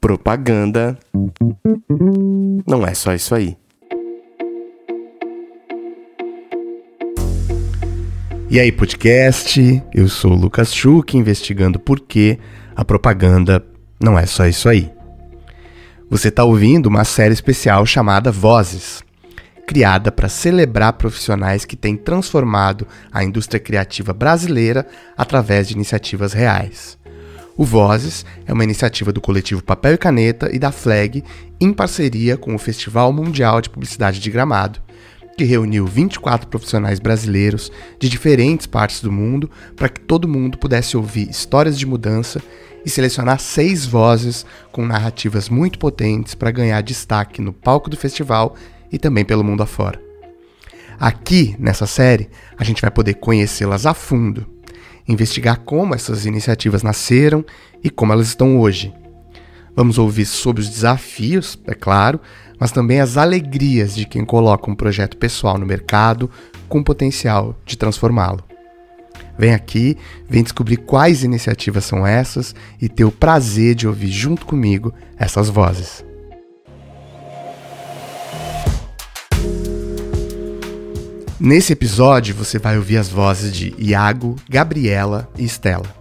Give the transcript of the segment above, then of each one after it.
Propaganda não é só isso aí. E aí, podcast? Eu sou o Lucas Schuch, investigando por que a propaganda não é só isso aí. Você está ouvindo uma série especial chamada Vozes, criada para celebrar profissionais que têm transformado a indústria criativa brasileira através de iniciativas reais. O Vozes é uma iniciativa do coletivo Papel e Caneta e da FLAG em parceria com o Festival Mundial de Publicidade de Gramado, que reuniu 24 profissionais brasileiros de diferentes partes do mundo para que todo mundo pudesse ouvir histórias de mudança e selecionar seis vozes com narrativas muito potentes para ganhar destaque no palco do festival e também pelo mundo afora. Aqui, nessa série, a gente vai poder conhecê-las a fundo, investigar como essas iniciativas nasceram e como elas estão hoje. Vamos ouvir sobre os desafios, é claro, mas também as alegrias de quem coloca um projeto pessoal no mercado com potencial de transformá-lo. Vem aqui, vem descobrir quais iniciativas são essas e ter o prazer de ouvir junto comigo essas vozes. Nesse episódio você vai ouvir as vozes de Iago, Gabriela e Estela.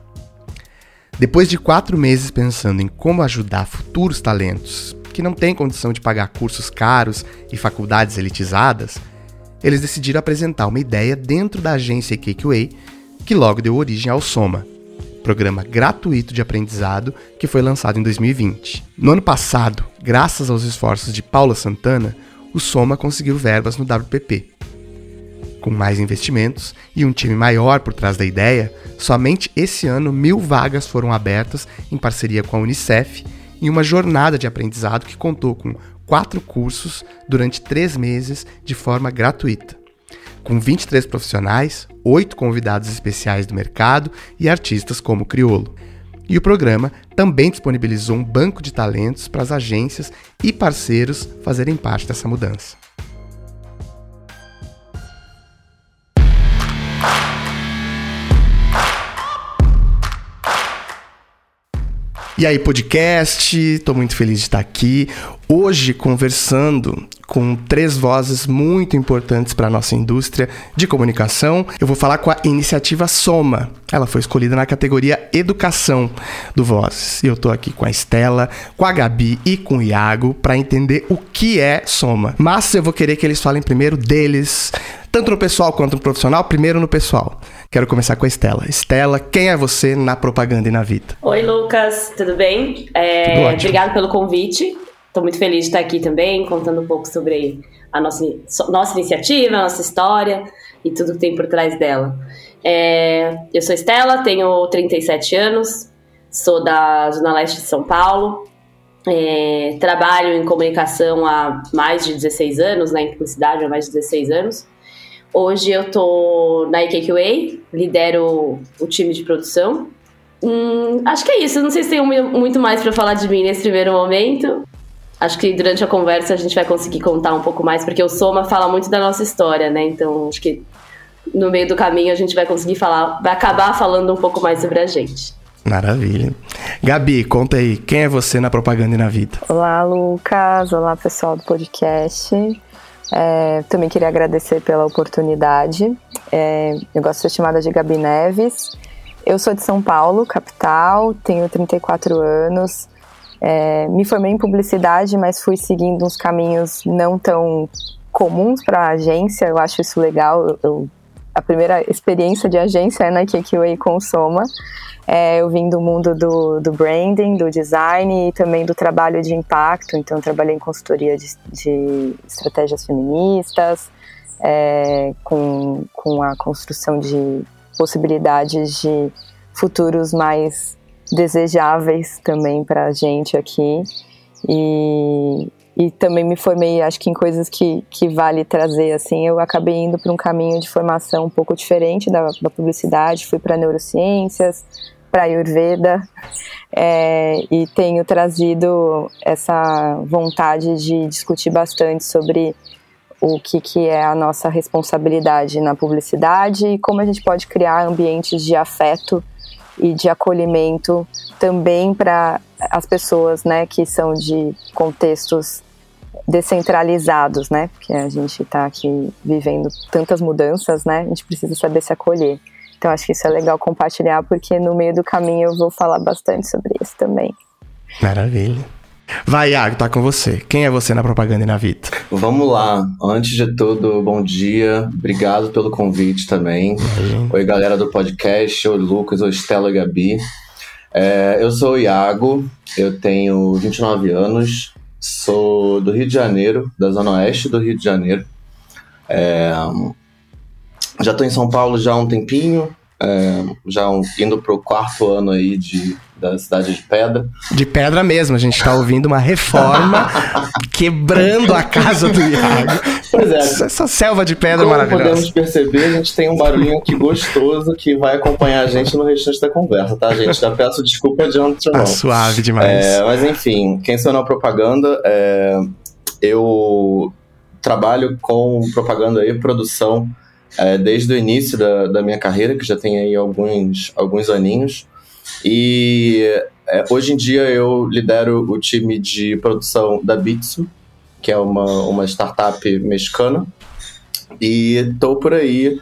Depois de quatro meses pensando em como ajudar futuros talentos que não têm condição de pagar cursos caros e faculdades elitizadas, eles decidiram apresentar uma ideia dentro da agência Cakeway, que logo deu origem ao Soma, programa gratuito de aprendizado que foi lançado em 2020. No ano passado, graças aos esforços de Paula Santana, o Soma conseguiu verbas no WPP. Com mais investimentos e um time maior por trás da ideia, somente esse ano mil vagas foram abertas em parceria com a Unicef em uma jornada de aprendizado que contou com quatro cursos durante três meses de forma gratuita. Com 23 profissionais, oito convidados especiais do mercado e artistas como Criolo. E o programa também disponibilizou um banco de talentos para as agências e parceiros fazerem parte dessa mudança. E aí, podcast, estou muito feliz de estar aqui. Hoje, conversando com três vozes muito importantes para a nossa indústria de comunicação. Eu vou falar com a iniciativa Soma. Ela foi escolhida na categoria Educação do Vozes. E eu estou aqui com a Estela, com a Gabi e com o Iago para entender o que é Soma. Mas eu vou querer que eles falem primeiro deles, tanto no pessoal quanto no profissional. Primeiro no pessoal. Quero começar com a Estela. Estela, quem é você na propaganda e na vida? Oi, Lucas, tudo bem? É, tudo obrigado pelo convite. Estou muito feliz de estar aqui também, contando um pouco sobre a nossa, nossa iniciativa, a nossa história e tudo que tem por trás dela. É, eu sou Estela, tenho 37 anos, sou da Zona Leste de São Paulo, é, trabalho em comunicação há mais de 16 anos, né, em publicidade há mais de 16 anos. Hoje eu tô na IKQA, lidero o time de produção. Hum, acho que é isso. Não sei se tem muito mais para falar de mim nesse primeiro momento. Acho que durante a conversa a gente vai conseguir contar um pouco mais, porque o Soma fala muito da nossa história, né? Então acho que no meio do caminho a gente vai conseguir falar, vai acabar falando um pouco mais sobre a gente. Maravilha. Gabi, conta aí, quem é você na propaganda e na vida? Olá, Lucas. Olá, pessoal do podcast. É, também queria agradecer pela oportunidade. É, eu gosto de ser chamada de Gabi Neves. Eu sou de São Paulo, capital, tenho 34 anos. É, me formei em publicidade, mas fui seguindo uns caminhos não tão comuns para a agência. Eu acho isso legal. Eu, a primeira experiência de agência é na KQA com o Soma. É, eu vim do mundo do, do, branding, do design e também do trabalho de impacto. Então, trabalhei em consultoria de, de estratégias feministas, é, com, com a construção de possibilidades de futuros mais desejáveis também para a gente aqui. E, e também me formei, acho que em coisas que, que vale trazer, assim, eu acabei indo para um caminho de formação um pouco diferente da, da publicidade, fui para neurociências, para Ayurveda, é, e tenho trazido essa vontade de discutir bastante sobre o que, que é a nossa responsabilidade na publicidade e como a gente pode criar ambientes de afeto e de acolhimento também para as pessoas, né, que são de contextos descentralizados, né? Porque a gente está aqui vivendo tantas mudanças, né? A gente precisa saber se acolher. Então acho que isso é legal compartilhar, porque no meio do caminho eu vou falar bastante sobre isso também. Maravilha. Vai, Iago, tá com você. Quem é você na propaganda e na vida? Vamos lá. Antes de tudo, bom dia. Obrigado pelo convite também. Oi, galera do podcast. Oi, Lucas. Oi, Estela e Gabi. É, eu sou o Iago, eu tenho 29 anos, sou do Rio de Janeiro, da Zona Oeste do Rio de Janeiro. É, já estou em São Paulo já há um tempinho, é, já um, indo pro quarto ano aí de, da cidade de Pedra. De pedra mesmo, a gente está ouvindo uma reforma quebrando a casa do Iago. Pois é. Essa selva de pedra Como maravilhosa. podemos perceber, a gente tem um barulhinho aqui gostoso que vai acompanhar a gente no restante da conversa, tá, gente? Já peço desculpa de antemão. Tá suave demais. É, mas enfim, quem sou na propaganda, é, eu trabalho com propaganda e produção é, desde o início da, da minha carreira, que já tem aí alguns, alguns aninhos. E é, hoje em dia eu lidero o time de produção da Bitsu, que é uma, uma startup mexicana. E estou por aí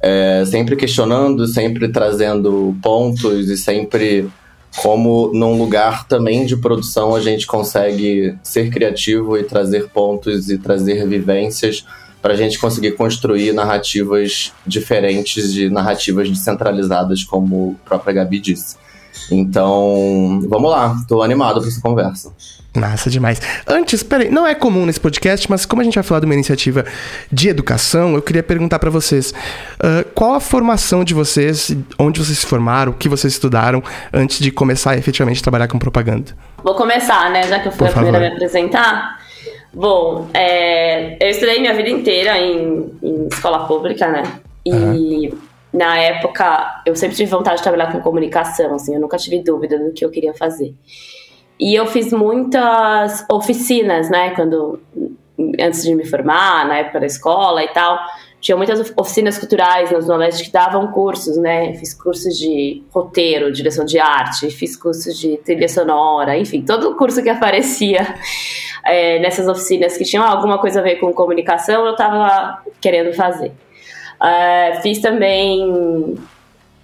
é, sempre questionando, sempre trazendo pontos e sempre como num lugar também de produção a gente consegue ser criativo e trazer pontos e trazer vivências para a gente conseguir construir narrativas diferentes de narrativas descentralizadas, como a própria Gabi disse. Então, vamos lá, tô animado para essa conversa. Massa demais. Antes, peraí, não é comum nesse podcast, mas como a gente vai falar de uma iniciativa de educação, eu queria perguntar para vocês: uh, qual a formação de vocês, onde vocês se formaram, o que vocês estudaram antes de começar efetivamente a trabalhar com propaganda? Vou começar, né? Já que eu fui Por a primeira a favor. me apresentar. Bom, é, eu estudei minha vida inteira em, em escola pública, né? E na época eu sempre tive vontade de trabalhar com comunicação, assim, eu nunca tive dúvida do que eu queria fazer. E eu fiz muitas oficinas, né? Quando antes de me formar, na época da escola e tal, tinha muitas oficinas culturais na Zona Leste que davam cursos, né? Fiz cursos de roteiro, direção de arte, fiz cursos de trilha sonora, enfim, todo curso que aparecia é, nessas oficinas que tinham alguma coisa a ver com comunicação, eu tava querendo fazer. É, fiz também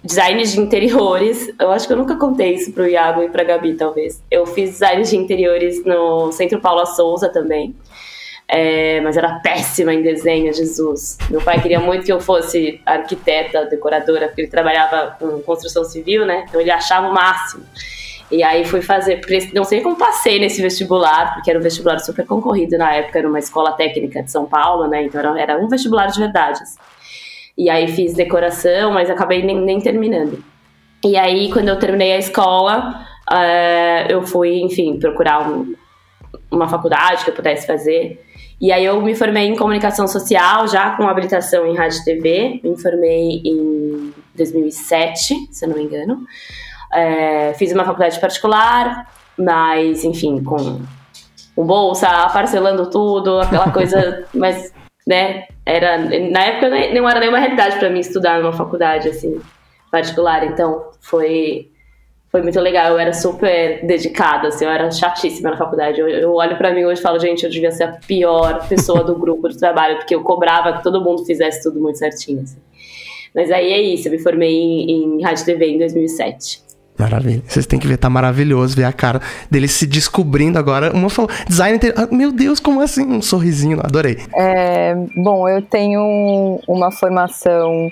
design de interiores. Eu acho que eu nunca contei isso pro Iago e pra Gabi, talvez. Eu fiz design de interiores no Centro Paula Souza também. É, mas era péssima em desenho, Jesus. Meu pai queria muito que eu fosse arquiteta, decoradora, porque ele trabalhava com construção civil, né? Então ele achava o máximo. E aí fui fazer, não sei como passei nesse vestibular, porque era um vestibular super concorrido na época, era uma escola técnica de São Paulo, né? Então era, era um vestibular de verdade. assim. E aí fiz decoração, mas acabei nem, nem terminando. E aí, quando eu terminei a escola, eh, eu fui, enfim, procurar um- uma faculdade que eu pudesse fazer. E aí eu me formei em comunicação social, já com habilitação em rádio e TV. Me formei em 2007, se eu não me engano. Eh, fiz uma faculdade particular, mas, enfim, com, com bolsa, parcelando tudo, aquela coisa, mas, né, era, na época não era nenhuma realidade para mim estudar numa faculdade, assim, particular, então foi, foi muito legal, eu era super dedicada, assim, eu era chatíssima na faculdade, eu, eu olho para mim hoje e falo, gente, eu devia ser a pior pessoa do grupo de trabalho, porque eu cobrava que todo mundo fizesse tudo muito certinho, assim. Mas aí é isso, eu me formei em, em rádio TV em 2007. Maravilha. Vocês têm que ver, tá maravilhoso ver a cara dele se descobrindo agora. Uma falou, design inter... ah, meu Deus, como assim? Um sorrisinho, adorei. É, bom, eu tenho uma formação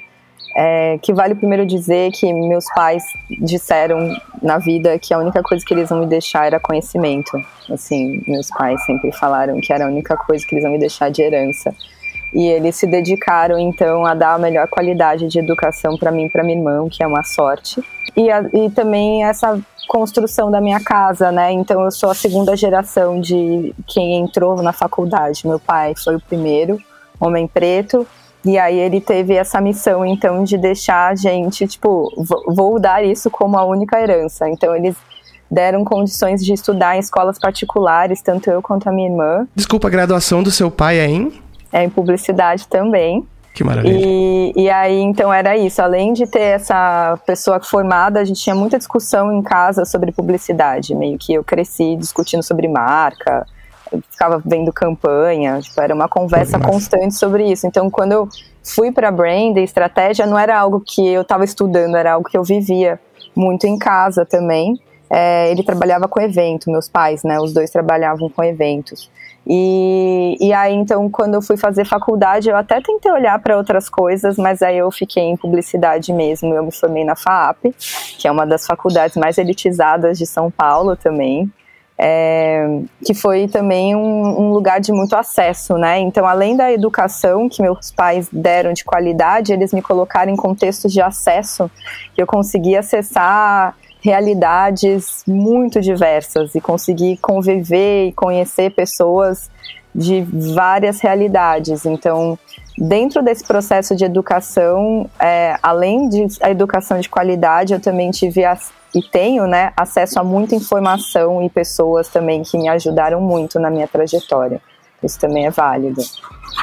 é, que vale primeiro dizer que meus pais disseram na vida que a única coisa que eles vão me deixar era conhecimento. Assim, meus pais sempre falaram que era a única coisa que eles vão me deixar de herança. E eles se dedicaram então a dar a melhor qualidade de educação para mim e para minha irmã, que é uma sorte. E, a- e também essa construção da minha casa, né? Então eu sou a segunda geração de quem entrou na faculdade. Meu pai foi o primeiro, homem preto, e aí ele teve essa missão então de deixar a gente, tipo, vou dar isso como a única herança. Então eles deram condições de estudar em escolas particulares, tanto eu quanto a minha irmã, Desculpa, a graduação do seu pai é em? É, em publicidade também. Que maravilha. E, e aí, então, era isso. Além de ter essa pessoa formada, a gente tinha muita discussão em casa sobre publicidade. Meio que eu cresci discutindo sobre marca, ficava vendo campanha, tipo, era uma conversa constante sobre isso. Então, quando eu fui para brand e estratégia, não era algo que eu estava estudando, era algo que eu vivia muito em casa também. É, ele trabalhava com evento, meus pais, né? Os dois trabalhavam com eventos. E, e aí, então, quando eu fui fazer faculdade, eu até tentei olhar para outras coisas, mas aí eu fiquei em publicidade mesmo. Eu me formei na FAAP, que é uma das faculdades mais elitizadas de São Paulo também. É, que foi também um, um, lugar de muito acesso, né? Então, além da educação que meus pais deram de qualidade, eles me colocaram em contextos de acesso que eu consegui acessar realidades muito diversas e conseguir conviver e conhecer pessoas de várias realidades. Então, dentro desse processo de educação, é, além de a educação de qualidade, eu também tive a, e tenho né, acesso a muita informação e pessoas também que me ajudaram muito na minha trajetória. Isso também é válido.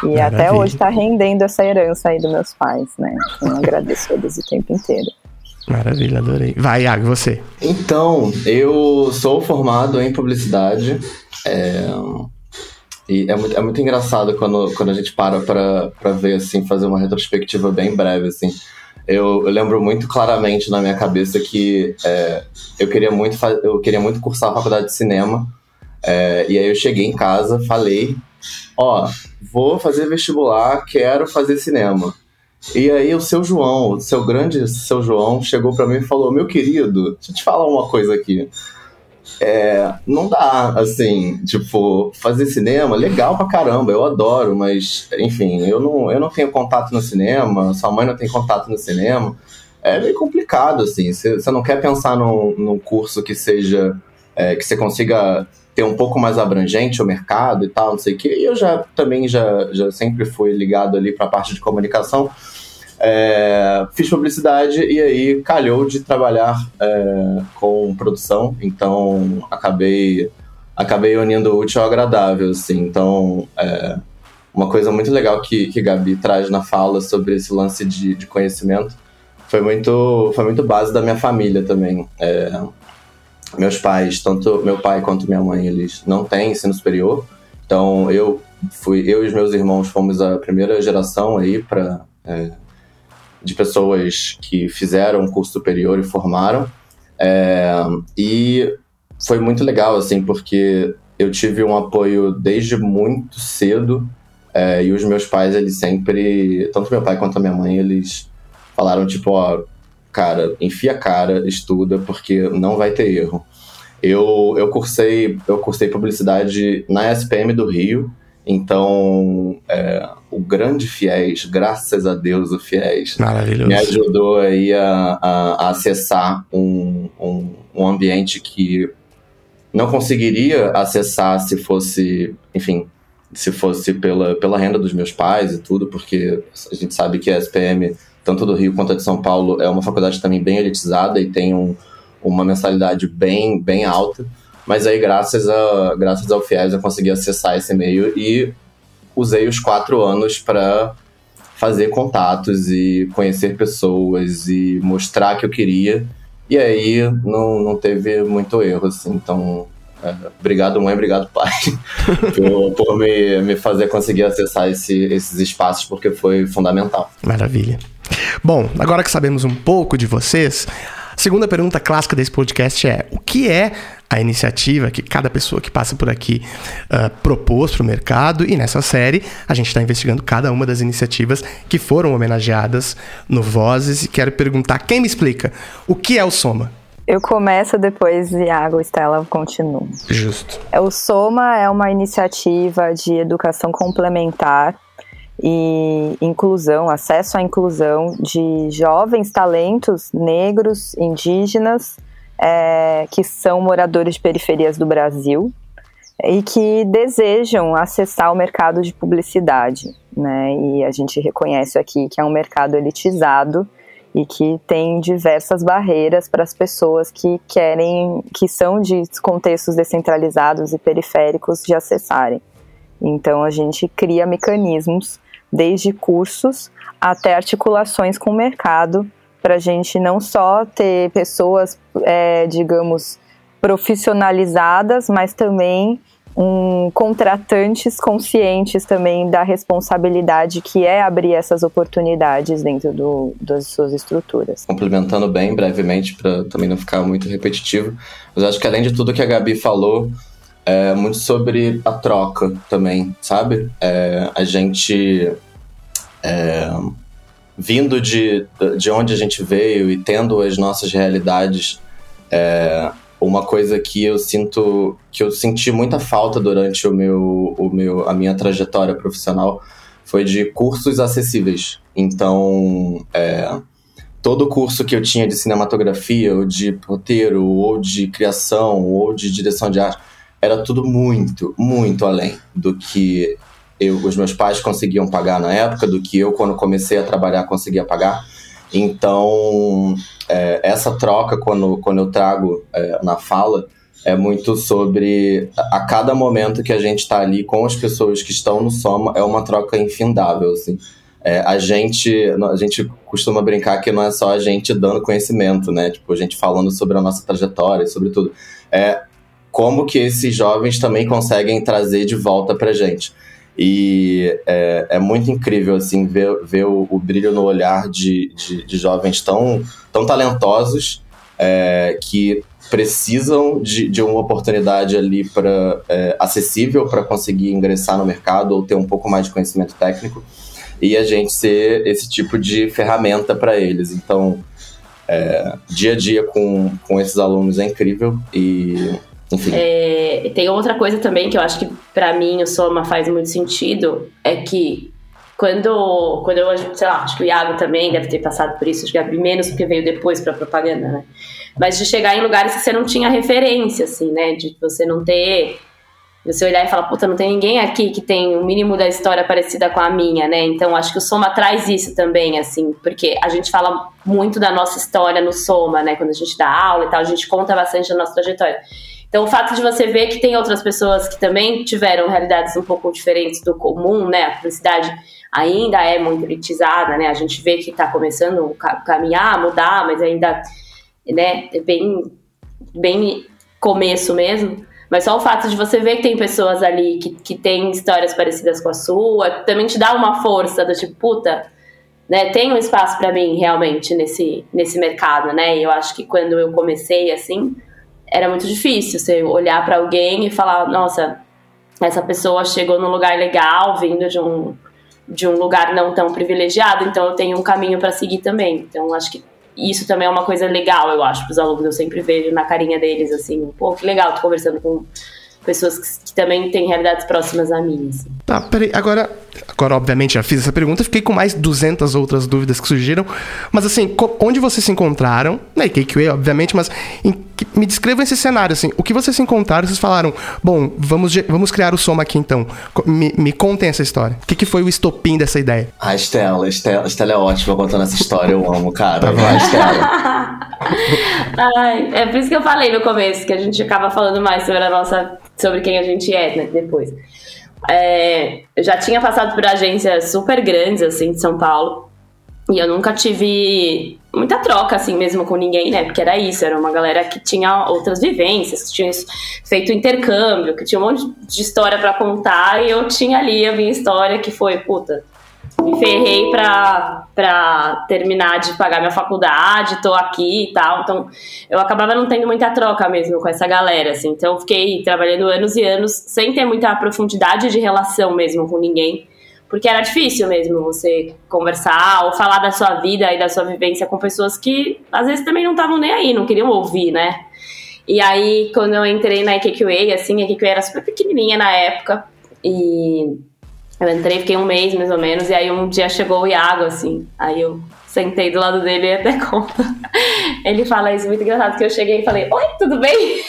E Maravilha. até hoje está rendendo essa herança aí dos meus pais, né? Então, eu agradeço eles o tempo inteiro. Maravilha, adorei. Vai, Iago, você. Então, eu sou formado em publicidade. É... E é muito, é muito engraçado quando, quando a gente para pra, ver, assim, fazer uma retrospectiva bem breve, assim. Eu, eu lembro muito claramente na minha cabeça que é, eu, queria muito eu queria muito cursar a faculdade de cinema. É, e aí eu cheguei em casa, falei, ó, vou fazer vestibular, quero fazer cinema. E aí o seu João, o seu grande seu João, chegou para mim e falou: Meu querido, deixa eu te falar uma coisa aqui. É, não dá, assim, tipo, fazer cinema, legal pra caramba, eu adoro, mas, enfim, eu não, eu não tenho contato no cinema, sua mãe não tem contato no cinema, é meio complicado, assim, você não quer pensar num, num curso que seja, é, que você consiga ter um pouco mais abrangente o mercado e tal, não sei o que, e eu já, também já, já sempre fui ligado ali pra parte de comunicação, é, fiz publicidade e aí calhou de trabalhar é, com produção, então acabei acabei unindo o útil ao agradável, assim. Então, é, uma coisa muito legal que, que Gabi traz na fala sobre esse lance de, de conhecimento foi muito, foi muito base da minha família também. É, meus pais, tanto meu pai quanto minha mãe, eles não têm ensino superior, então eu fui, eu e os meus irmãos fomos a primeira geração aí para é, de pessoas que fizeram curso superior e formaram. É, e foi muito legal, assim, porque eu tive um apoio desde muito cedo. É, e os meus pais, eles sempre, tanto meu pai quanto a minha mãe, eles falaram, tipo, ó, cara, enfia a cara, estuda, porque não vai ter erro. Eu, eu, cursei, eu cursei publicidade na SPM do Rio, então, é, o grande Fiéis, graças a Deus o Fiéis, me ajudou aí a, a, a acessar um, um, um, ambiente que não conseguiria acessar se fosse, enfim, se fosse pela, pela renda dos meus pais e tudo, porque a gente sabe que a SPM, tanto do Rio quanto a de São Paulo, é uma faculdade também bem elitizada e tem um, uma mensalidade bem, bem alta. Mas aí, graças, a, graças ao FIES, eu consegui acessar esse e-mail e usei os quatro anos para fazer contatos e conhecer pessoas e mostrar que eu queria. E aí não, não teve muito erro, assim. Então, é, obrigado mãe, obrigado pai por, por, me, me fazer conseguir acessar esse, esses espaços, porque foi fundamental. Maravilha. Bom, agora que sabemos um pouco de vocês, a segunda pergunta clássica desse podcast é: o que é a iniciativa que cada pessoa que passa por aqui uh, propôs para o mercado? E nessa série a gente está investigando cada uma das iniciativas que foram homenageadas no Vozes. E quero perguntar: quem me explica o que é o Soma? Eu começo depois Iago e Estela continuam. Justo. O Soma é uma iniciativa de educação complementar e inclusão, acesso à inclusão de jovens talentos negros, indígenas, é, que são moradores de periferias do Brasil e que desejam acessar o mercado de publicidade, né? E a gente reconhece aqui que é um mercado elitizado e que tem diversas barreiras para as pessoas que querem, que são de contextos descentralizados e periféricos de acessarem. Então a gente cria mecanismos desde cursos até articulações com o mercado, para a gente não só ter pessoas, é, digamos, profissionalizadas, mas também um, contratantes conscientes também da responsabilidade que é abrir essas oportunidades dentro do, das suas estruturas. Complementando bem brevemente, para também não ficar muito repetitivo, mas acho que além de tudo que a Gabi falou, é muito sobre a troca também, sabe? É, a gente. É, vindo de, de onde a gente veio e tendo as nossas realidades, é, uma coisa que eu sinto que eu senti muita falta durante o meu, o meu a minha trajetória profissional foi de cursos acessíveis. Então, é, todo curso que eu tinha de cinematografia, ou de roteiro, ou de criação, ou de direção de arte, era tudo muito, muito além do que eu, os meus pais conseguiam pagar na época, do que eu, quando comecei a trabalhar, conseguia pagar. Então, é, essa troca, quando, quando eu trago é, na fala, é muito sobre a cada momento que a gente está ali com as pessoas que estão no Soma, é uma troca infindável, assim. É, a gente a gente costuma brincar que não é só a gente dando conhecimento, né? Tipo, a gente falando sobre a nossa trajetória, sobre tudo. É como que esses jovens também conseguem trazer de volta pra gente. E é, é muito incrível, assim, ver, ver o, o brilho no olhar de, de, de, jovens tão, tão talentosos é, que precisam de, de uma oportunidade ali para é, acessível para conseguir ingressar no mercado ou ter um pouco mais de conhecimento técnico e a gente ser esse tipo de ferramenta para eles. Então, é, dia a dia com, com esses alunos é incrível e é, tem outra coisa também que eu acho que para mim o Soma faz muito sentido, é que quando, quando eu, sei lá, acho que o Iago também deve ter passado por isso, acho que menos porque veio depois pra propaganda, né? Mas de chegar em lugares que você não tinha referência, assim, né? De você não ter. Você olhar e falar, puta, não tem ninguém aqui que tem o um mínimo da história parecida com a minha, né? Então acho que o Soma traz isso também, assim, porque a gente fala muito da nossa história no Soma, né? Quando a gente dá aula e tal, a gente conta bastante da nossa trajetória. Então, o fato de você ver que tem outras pessoas que também tiveram realidades um pouco diferentes do comum, né? A publicidade ainda é muito elitizada, né? A gente vê que está começando a caminhar, mudar, mas ainda, né, é bem, bem começo mesmo. Mas só o fato de você ver que tem pessoas ali que, que têm histórias parecidas com a sua, também te dá uma força do tipo, puta, né, tem um espaço para mim realmente nesse, nesse mercado, né? E eu acho que quando eu comecei assim, era muito difícil você olhar para alguém e falar, nossa, essa pessoa chegou num lugar legal, vindo de um de um lugar não tão privilegiado, então eu tenho um caminho para seguir também. Então acho que isso também é uma coisa legal, eu acho, para os alunos. Eu sempre vejo na carinha deles assim, pô, que legal, tô conversando com pessoas que, que também têm realidades próximas a mim. Assim. Tá, peraí, agora, agora obviamente já fiz essa pergunta, fiquei com mais 200 outras dúvidas que surgiram, mas assim, onde vocês se encontraram, na KQA, obviamente, mas em, me descrevam esse cenário, assim, o que vocês se encontraram, vocês falaram, bom, vamos, vamos criar o Soma aqui então, me, me contem essa história, o que, que foi o estopim dessa ideia? A Estela, a Estela, Estela é ótima contando essa história, eu amo, cara, tá vai, Estela. Ai, é por isso que eu falei no começo, que a gente acaba falando mais sobre a nossa sobre quem a gente é, né, depois. É, eu já tinha passado por agências super grandes, assim, de São Paulo, e eu nunca tive muita troca, assim, mesmo com ninguém, né, porque era isso, era uma galera que tinha outras vivências, que tinha feito intercâmbio, que tinha um monte de história para contar, e eu tinha ali a minha história, que foi, puta, me ferrei pra, pra terminar de pagar minha faculdade, tô aqui e tal. Então, eu acabava não tendo muita troca mesmo com essa galera, assim. Então, eu fiquei trabalhando anos e anos sem ter muita profundidade de relação mesmo com ninguém. Porque era difícil mesmo você conversar ou falar da sua vida e da sua vivência com pessoas que às vezes também não estavam nem aí, não queriam ouvir, né? E aí, quando eu entrei na IKQA, assim, a IKQA era super pequenininha na época e eu entrei, fiquei um mês mais ou menos, e aí um dia chegou o Iago, assim. Aí eu sentei do lado dele e até conta. Ele fala isso muito engraçado, que eu cheguei e falei, oi, tudo bem?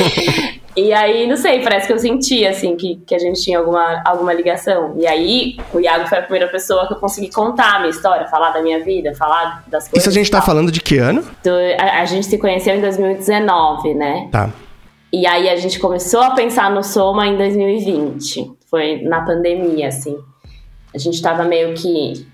e aí, não sei, parece que eu senti, assim, que, que a gente tinha alguma, alguma ligação. E aí, o Iago foi a primeira pessoa que eu consegui contar a minha história, falar da minha vida, falar das coisas. Isso a gente tá falando de que ano? Do, a, a gente se conheceu em 2019, né? Tá. E aí a gente começou a pensar no Soma em 2020 foi na pandemia, assim. A gente tava meio que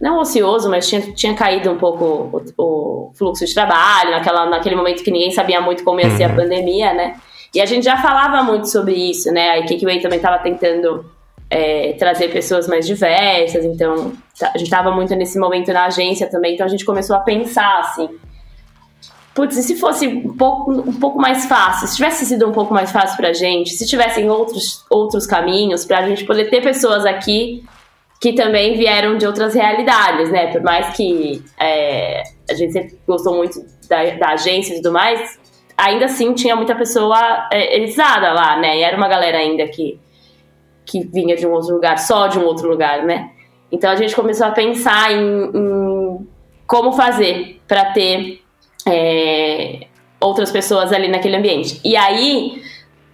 não ocioso, mas tinha, tinha caído um pouco o, o, fluxo de trabalho, naquela, naquele momento que ninguém sabia muito como ia ser a uhum. pandemia, né? E a gente já falava muito sobre isso, né? A Way também estava tentando é, trazer pessoas mais diversas, então a gente estava muito nesse momento na agência também, então a gente começou a pensar assim. Putz, e se fosse um pouco, um pouco mais fácil, se tivesse sido um pouco mais fácil pra gente, se tivessem outros, outros caminhos pra gente poder ter pessoas aqui que também vieram de outras realidades, né? Por mais que é, a gente sempre gostou muito da, da, agência e tudo mais, ainda assim tinha muita pessoa é, lá, né? E era uma galera ainda que, que vinha de um outro lugar, só de um outro lugar, né? Então a gente começou a pensar em, em como fazer para ter é, outras pessoas ali naquele ambiente. E aí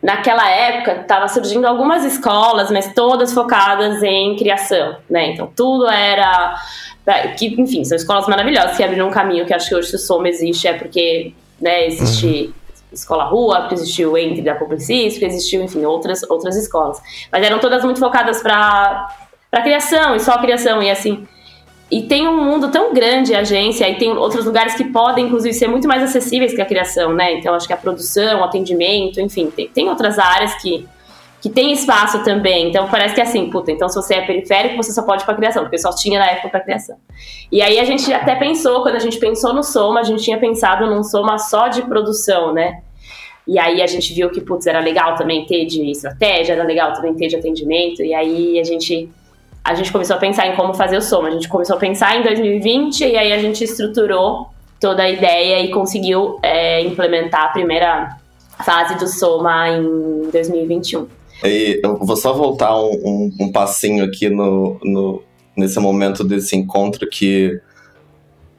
naquela época estava surgindo algumas escolas, mas todas focadas em criação, né? Então tudo era é, que, enfim, são escolas maravilhosas que abriram um caminho que acho que hoje o Soma existe é porque, né, existe uhum. escola rua, existiu Entre da Publicis, porque existiu, enfim, outras outras escolas. Mas eram todas muito focadas para para criação e só criação e assim e tem um mundo tão grande a agência, e tem outros lugares que podem, inclusive, ser muito mais acessíveis que a criação, né? Então, acho que a produção, o atendimento, enfim, tem, tem outras áreas que, que tem espaço também. Então, parece que é assim, puta, então se você é periférico, você só pode pra criação, porque só tinha na época pra criação. E aí a gente até pensou, quando a gente pensou no Soma, a gente tinha pensado num Soma só de produção, né? E aí a gente viu que, putz, era legal também ter de estratégia, era legal também ter de atendimento, e aí a gente a gente começou a pensar em como fazer o Soma. A gente começou a pensar em 2020 e aí a gente estruturou toda a ideia e conseguiu é, implementar a primeira fase do Soma em 2021. E eu vou só voltar um, um, um passinho aqui no, no, nesse momento desse encontro que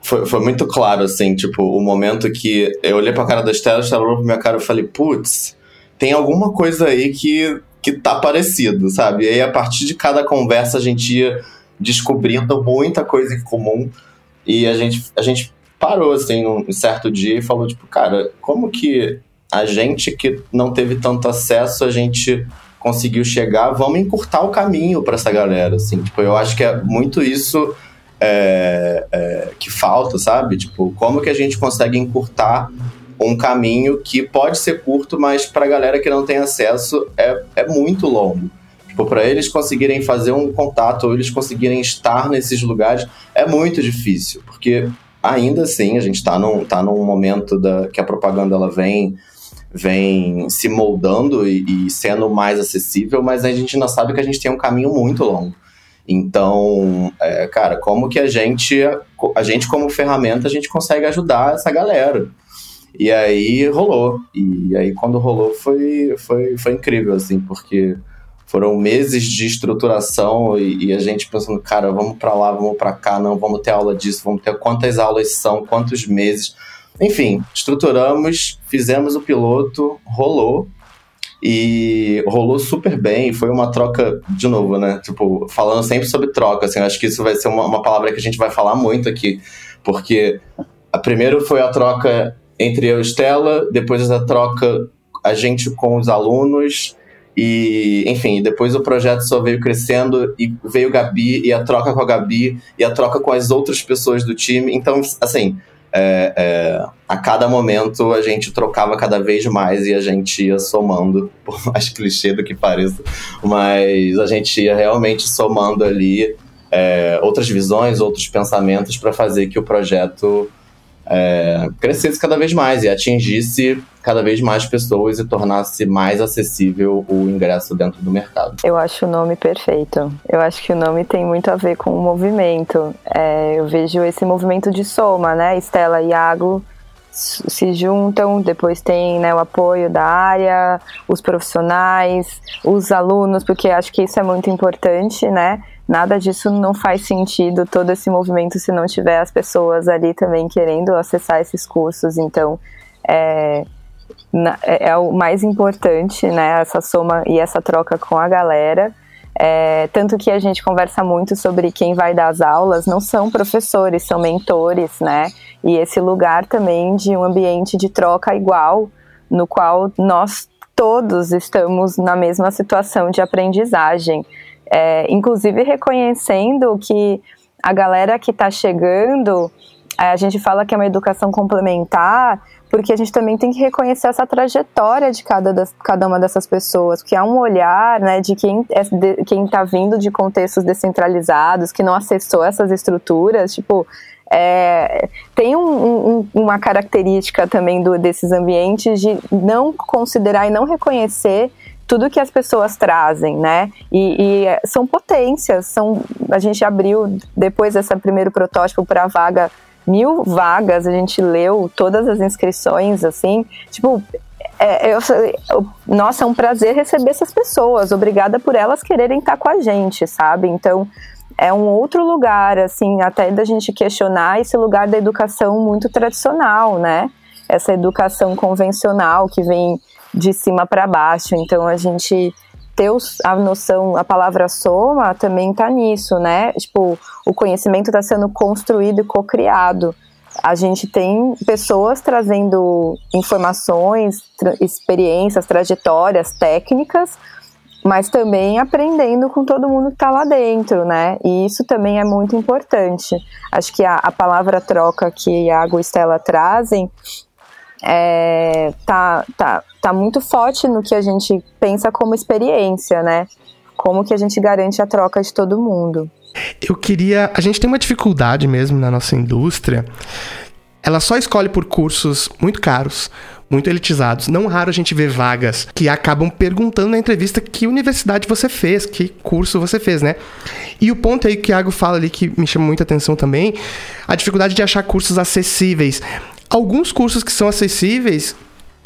foi, foi muito claro, assim, tipo, o momento que eu olhei pra cara da Estela, a Estela olhou pra minha cara e falei, putz, tem alguma coisa aí que que tá parecido, sabe? E aí, a partir de cada conversa, a gente ia descobrindo muita coisa em comum. E a gente, a gente parou, assim, um certo dia e falou, tipo, cara, como que a gente que não teve tanto acesso, a gente conseguiu chegar, vamos encurtar o caminho para essa galera, assim. Tipo, eu acho que é muito isso é, é, que falta, sabe? Tipo, como que a gente consegue encurtar um caminho que pode ser curto, mas para a galera que não tem acesso é, é muito longo. Tipo, para eles conseguirem fazer um contato ou eles conseguirem estar nesses lugares é muito difícil, porque ainda assim a gente está num, tá num momento da, que a propaganda ela vem vem se moldando e, e, sendo mais acessível, mas a gente ainda sabe que a gente tem um caminho muito longo. Então, é, cara, como que a gente, a gente como ferramenta, a gente consegue ajudar essa galera? E aí rolou. E aí quando rolou foi, foi, foi incrível, assim, porque foram meses de estruturação e, e a gente pensando, cara, vamos para lá, vamos para cá, não, vamos ter aula disso, vamos ter quantas aulas são, quantos meses. Enfim, estruturamos, fizemos o piloto, rolou. E rolou super bem, foi uma troca, de novo, né? Tipo, falando sempre sobre troca, assim, acho que isso vai ser uma, uma palavra que a gente vai falar muito aqui, porque a primeiro foi a troca entre eu e Stella, depois a troca a gente com os alunos e, enfim, depois o projeto só veio crescendo e veio Gabi e a troca com a Gabi e a troca com as outras pessoas do time. Então, assim, é, é, a cada momento a gente trocava cada vez mais e a gente ia somando, por mais clichê do que pareça, mas a gente ia realmente somando ali é, outras visões, outros pensamentos para fazer que o projeto é, crescesse cada vez mais e atingisse cada vez mais pessoas e tornasse mais acessível o ingresso dentro do mercado. Eu acho o nome perfeito. Eu acho que o nome tem muito a ver com o movimento. É, eu vejo esse movimento de soma, né? Estela e Iago se juntam, depois tem né, o apoio da área, os profissionais, os alunos, porque acho que isso é muito importante, né? Nada disso não faz sentido, todo esse movimento, se não tiver as pessoas ali também querendo acessar esses cursos. Então, é, é, é o mais importante, né? Essa soma e essa troca com a galera. É, tanto que a gente conversa muito sobre quem vai dar as aulas, não são professores, são mentores, né? E esse lugar também de um ambiente de troca igual, no qual nós todos estamos na mesma situação de aprendizagem é, inclusive reconhecendo que a galera que está chegando, a gente fala que é uma educação complementar, porque a gente também tem que reconhecer essa trajetória de cada, das, cada uma dessas pessoas, que há um olhar né, de quem é, está vindo de contextos descentralizados, que não acessou essas estruturas, tipo, é, tem um, um, uma característica também do, desses ambientes de não considerar e não reconhecer tudo que as pessoas trazem, né? E, e são potências, são. A gente abriu depois desse primeiro protótipo para vaga mil vagas, a gente leu todas as inscrições, assim, tipo, é, eu, eu, nossa, é um prazer receber essas pessoas, obrigada por elas quererem estar com a gente, sabe? Então, é um outro lugar, assim, até da gente questionar esse lugar da educação muito tradicional, né? Essa educação convencional que vem de cima para baixo. Então, a gente ter a noção, a palavra soma também está nisso, né? Tipo, o conhecimento está sendo construído e co-criado. A gente tem pessoas trazendo informações, tra experiências, trajetórias, técnicas, mas também aprendendo com todo mundo que está lá dentro, né? E isso também é muito importante. Acho que a, a palavra troca que Iago e Estela trazem é, tá, tá, tá muito forte no que a gente pensa como experiência, né? Como que a gente garante a troca de todo mundo. Eu queria. A gente tem uma dificuldade mesmo na nossa indústria. Ela só escolhe por cursos muito caros, muito elitizados. Não raro a gente vê vagas que acabam perguntando na entrevista que universidade você fez, que curso você fez, né? E o ponto aí que o Iago fala ali que me chama muita atenção também, a dificuldade de achar cursos acessíveis alguns cursos que são acessíveis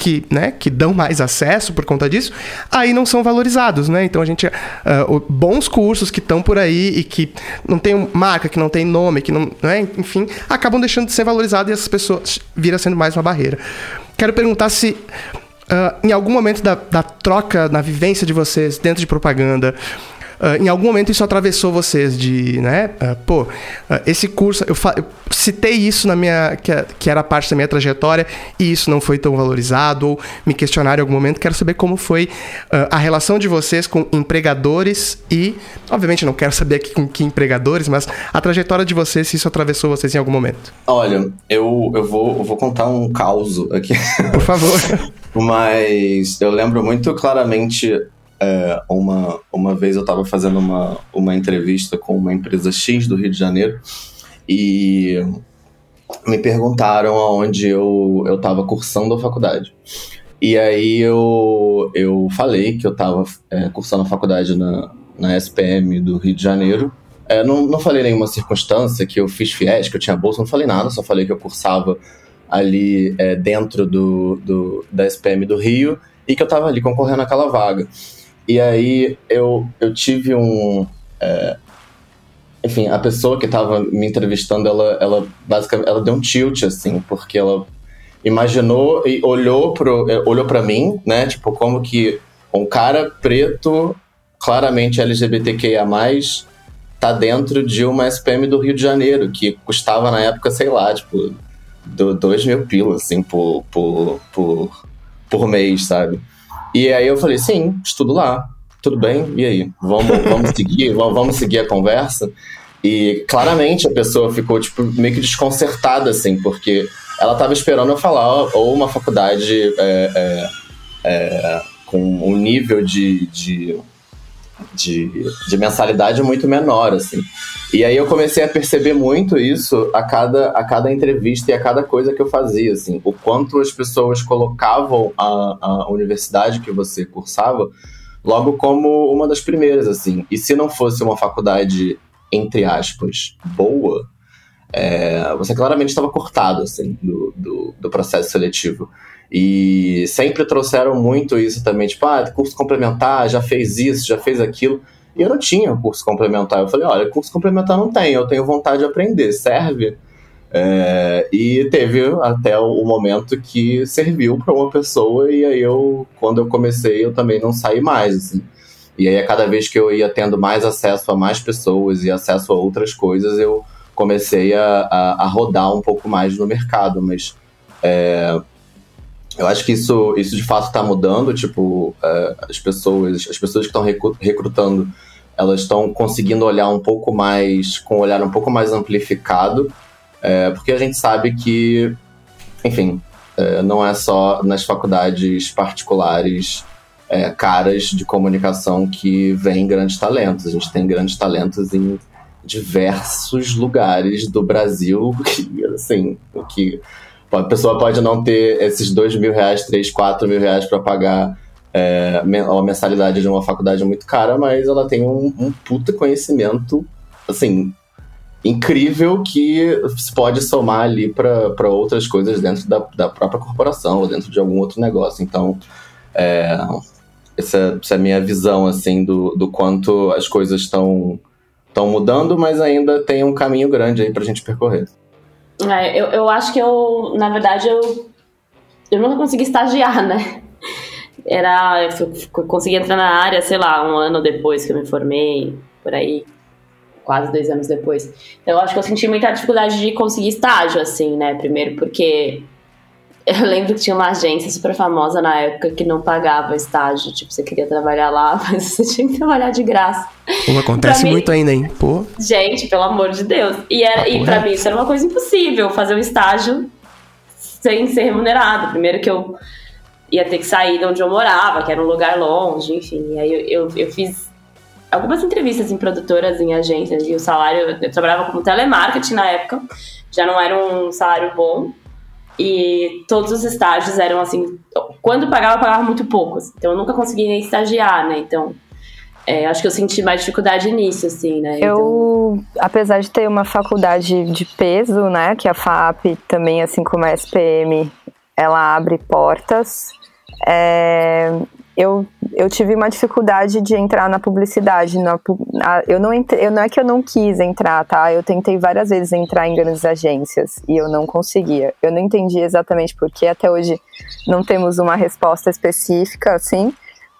que, né, que dão mais acesso por conta disso, aí não são valorizados, né? Então a gente uh, bons cursos que estão por aí e que não tem marca, que não tem nome, que não, né, enfim, acabam deixando de ser valorizados e essas pessoas vira sendo mais uma barreira. Quero perguntar se uh, em algum momento da, da troca, na vivência de vocês dentro de propaganda, em algum momento isso atravessou vocês de, né? Uh, pô, uh, esse curso, eu, eu, citei isso na minha, que, que, era parte da minha trajetória e isso não foi tão valorizado ou me questionaram em algum momento. Quero saber como foi a relação de vocês com empregadores e, obviamente, não quero saber aqui com que empregadores, mas a trajetória de vocês, se isso atravessou vocês em algum momento. Olha, eu, eu, vou, eu vou contar um caos aqui. Por favor. mas eu lembro muito claramente é, uma, uma vez eu estava fazendo uma, uma entrevista com uma empresa X do Rio de Janeiro e me perguntaram aonde eu estava cursando a faculdade. E aí eu, eu falei que eu estava é, cursando a faculdade na, na SPM do Rio de Janeiro. É, não, não falei nenhuma circunstância que eu fiz FIES, que eu tinha bolsa, não falei nada, só falei que eu cursava ali é, dentro do, do, da SPM do Rio e que eu estava ali concorrendo àquela vaga. E aí eu, eu tive um. É, enfim, a pessoa que estava me entrevistando, ela, ela basicamente ela deu um tilt, assim, porque ela imaginou e olhou pro, é, olhou para mim, né? Tipo, como que um cara preto, claramente LGBTQIA, tá dentro de uma SPM do Rio de Janeiro, que custava na época, sei lá, tipo, do, dois mil pilas, assim, por, por, por, por mês, sabe? E aí eu falei, sim, estudo lá, tudo bem, e aí? Vamos, vamos seguir, vamos seguir a conversa? E claramente a pessoa ficou, tipo, meio que desconcertada, assim, porque ela estava esperando eu falar ou uma faculdade é, é, é, com um nível de, de de, de mensalidade muito menor, assim. E aí eu comecei a perceber muito isso a cada, a cada entrevista e a cada coisa que eu fazia, assim. O quanto as pessoas colocavam a, a universidade que você cursava logo como uma das primeiras, assim. E se não fosse uma faculdade, entre aspas, boa, é, você claramente estava cortado, assim, do, do, do processo seletivo. E sempre trouxeram muito isso também, tipo, ah, curso complementar, já fez isso, já fez aquilo. E eu não tinha curso complementar. Eu falei, olha, curso complementar não tem, eu tenho vontade de aprender, serve? É, e teve até o momento que serviu para uma pessoa, e aí eu, quando eu comecei, eu também não saí mais, assim. E aí, a cada vez que eu ia tendo mais acesso a mais pessoas e acesso a outras coisas, eu comecei a, a, a rodar um pouco mais no mercado. Mas é, eu acho que isso, isso de fato está mudando, tipo, uh, as pessoas, as pessoas que estão recrutando, elas estão conseguindo olhar um pouco mais, com um olhar um pouco mais amplificado, é, porque a gente sabe que, enfim, é, não é só nas faculdades particulares é, caras de comunicação que vem grandes talentos. A gente tem grandes talentos em diversos lugares do Brasil, que, assim, que a pessoa pode não ter esses dois mil reais, três, quatro mil reais para pagar é, a mensalidade de uma faculdade muito cara, mas ela tem um, um puta conhecimento, assim, incrível que se pode somar ali para outras coisas dentro da, da própria corporação ou dentro de algum outro negócio. Então, é, essa, essa é a minha visão, assim, do, do quanto as coisas estão mudando, mas ainda tem um caminho grande aí pra gente percorrer. É, eu, eu acho que eu, na verdade, eu, eu nunca consegui estagiar, né? Era, eu consegui entrar na área, sei lá, um ano depois que eu me formei, por aí, quase dois anos depois. Então, eu acho que eu senti muita dificuldade de conseguir estágio, assim, né? Primeiro porque eu lembro que tinha uma agência super famosa na época que não pagava estágio. Tipo, você queria trabalhar lá, mas você tinha que trabalhar de graça. Pô, acontece mim, muito ainda, hein? Pô. Gente, pelo amor de Deus. E, era, ah, e pra mim isso era uma coisa impossível, fazer um estágio sem ser remunerado. Primeiro que eu ia ter que sair de onde eu morava, que era um lugar longe, enfim. E aí eu, eu, eu fiz algumas entrevistas em produtoras, em agências, e o salário... Eu trabalhava como telemarketing na época, já não era um salário bom. E todos os estágios eram assim. Quando pagava, pagava muito poucos. Então eu nunca consegui nem estagiar, né? Então. É, acho que eu senti mais dificuldade nisso, assim, né? Eu, então... apesar de ter uma faculdade de peso, né, que a FAP também, assim como a SPM, ela abre portas, é, eu, eu tive uma dificuldade de entrar na publicidade. Na, eu, não eu não é que eu não quis entrar, tá? Eu tentei várias vezes entrar em grandes agências e eu não conseguia. Eu não entendi exatamente porque até hoje não temos uma resposta específica, assim.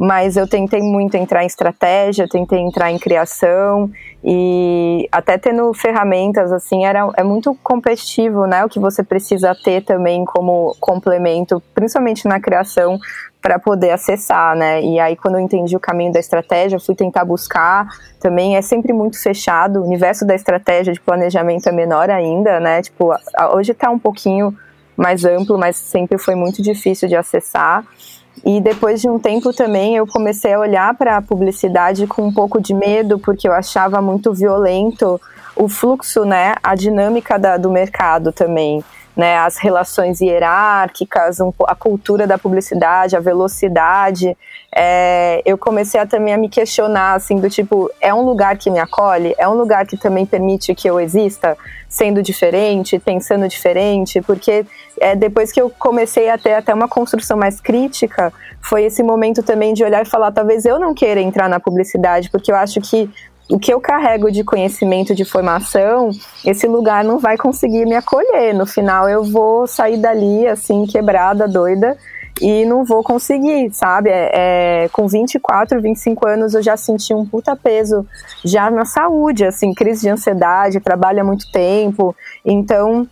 Mas eu tentei muito entrar em estratégia, tentei entrar em criação e até tendo ferramentas assim era é muito competitivo, né? O que você precisa ter também como complemento, principalmente na criação, para poder acessar, né? E aí quando eu entendi o caminho da estratégia, fui tentar buscar, também é sempre muito fechado, o universo da estratégia de planejamento é menor ainda, né? Tipo, hoje está um pouquinho mais amplo, mas sempre foi muito difícil de acessar. E depois de um tempo também eu comecei a olhar para a publicidade com um pouco de medo, porque eu achava muito violento o fluxo, né, a dinâmica da, do mercado também né, as relações hierárquicas, um, a cultura da publicidade, a velocidade. É, eu comecei a, também a me questionar, assim, do tipo, é um lugar que me acolhe? É um lugar que também permite que eu exista sendo diferente, pensando diferente? Porque é, depois que eu comecei a ter até uma construção mais crítica, foi esse momento também de olhar e falar, talvez eu não queira entrar na publicidade, porque eu acho que o que eu carrego de conhecimento, de formação, esse lugar não vai conseguir me acolher. No final, eu vou sair dali, assim, quebrada, doida, e não vou conseguir, sabe? É, é, com 24, 25 anos, eu já senti um puta peso já na saúde, assim, crise de ansiedade, trabalho há muito tempo. Então,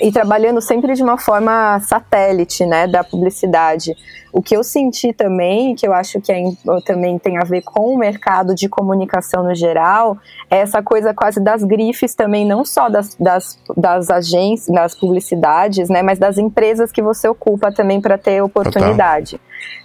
e trabalhando sempre de uma forma satélite, né, da publicidade. O que eu senti também, que eu acho que é, também tem a ver com o mercado de comunicação no geral, é essa coisa quase das grifes também, não só das, das, das agências, das publicidades, né, mas das empresas que você ocupa também para ter oportunidade.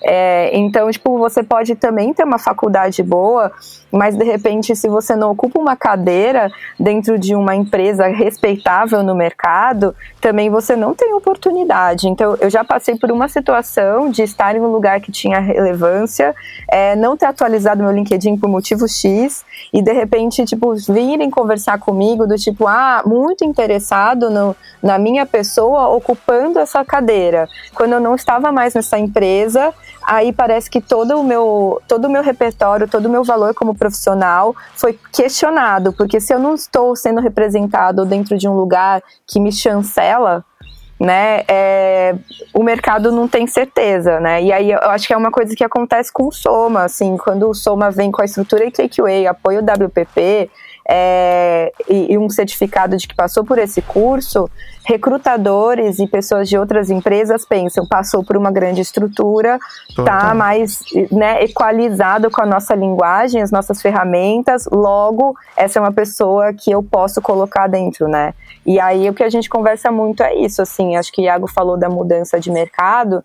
É, então, tipo, você pode também ter uma faculdade boa, mas de repente, se você não ocupa uma cadeira dentro de uma empresa respeitável no mercado, também você não tem oportunidade. Então, eu já passei por uma situação de estar em um lugar que tinha relevância, é, não ter atualizado meu LinkedIn por motivo X, e de repente, tipo, virem conversar comigo do tipo, ah, muito interessado no, na minha pessoa ocupando essa cadeira. Quando eu não estava mais nessa empresa, aí parece que todo o meu, todo o meu repertório, todo o meu valor como profissional foi questionado, porque se eu não estou sendo representado dentro de um lugar que me chancela, né, é, o mercado não tem certeza, né, e aí eu acho que é uma coisa que acontece com o Soma, assim, quando o Soma vem com a estrutura e takeaway, apoio WPP, é, e, e, um certificado de que passou por esse curso, recrutadores e pessoas de outras empresas pensam, passou por uma grande estrutura, está mais né, equalizado com a nossa linguagem, as nossas ferramentas, logo essa é uma pessoa que eu posso colocar dentro, né? E aí o que a gente conversa muito é isso, assim, acho que o Iago falou da mudança de mercado,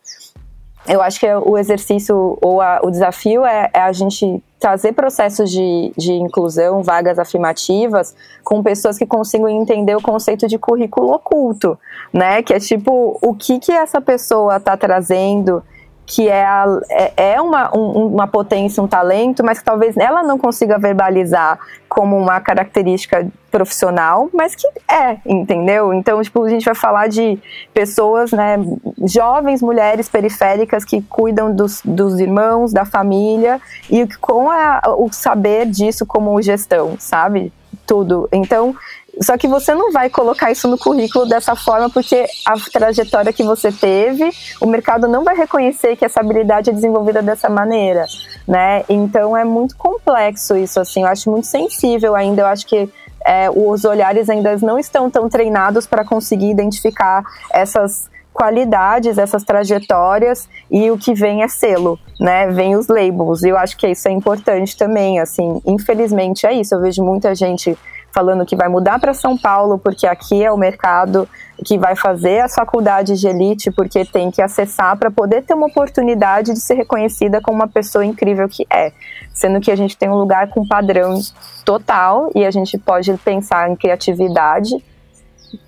eu acho que o exercício ou a, o desafio é, é, a gente trazer processos de, de inclusão, vagas afirmativas, com pessoas que consigam entender o conceito de currículo oculto, né? Que é tipo, o que, que essa pessoa está trazendo que é, a, é, é uma, um, uma potência, um talento, mas que talvez ela não consiga verbalizar como uma característica profissional, mas que é, entendeu? Então, tipo, a gente vai falar de pessoas, né, jovens mulheres periféricas que cuidam dos, dos irmãos, da família, e com a, o saber disso como gestão, sabe? Tudo. Então, só que você não vai colocar isso no currículo dessa forma, porque a trajetória que você teve, o mercado não vai reconhecer que essa habilidade é desenvolvida dessa maneira, né? Então é muito complexo isso, assim. Eu acho muito sensível ainda. Eu acho que é, os olhares ainda não estão tão treinados para conseguir identificar essas qualidades, essas trajetórias e o que vem é selo, né? Vem os labels. E eu acho que isso é importante também, assim. Infelizmente é isso. Eu vejo muita gente falando que vai mudar para São Paulo porque aqui é o mercado que vai fazer as faculdades de elite porque tem que acessar para poder ter uma oportunidade de ser reconhecida como uma pessoa incrível que é, sendo que a gente tem um lugar com padrão total e a gente pode pensar em criatividade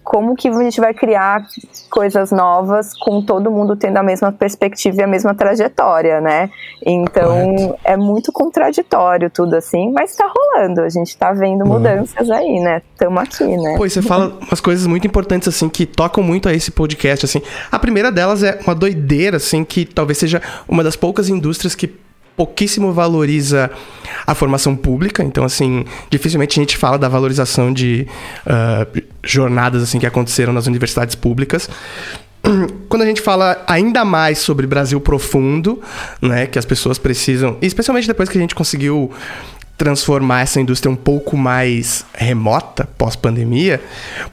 como que a gente vai criar coisas novas com todo mundo tendo a mesma perspectiva e a mesma trajetória, né? Então Correto. é muito contraditório tudo assim, mas está rolando, a gente está vendo uhum. mudanças uhum. aí, né? Estamos aqui, né? Pois você fala umas coisas muito importantes assim que tocam muito a esse podcast assim. A primeira delas é uma doideira assim que talvez seja uma das poucas indústrias que pouquíssimo valoriza a formação pública, então assim, dificilmente a gente fala da valorização de uh, jornadas assim que aconteceram nas universidades públicas. Quando a gente fala ainda mais sobre Brasil profundo, né, que as pessoas precisam, especialmente depois que a gente conseguiu transformar essa indústria um pouco mais remota pós-pandemia,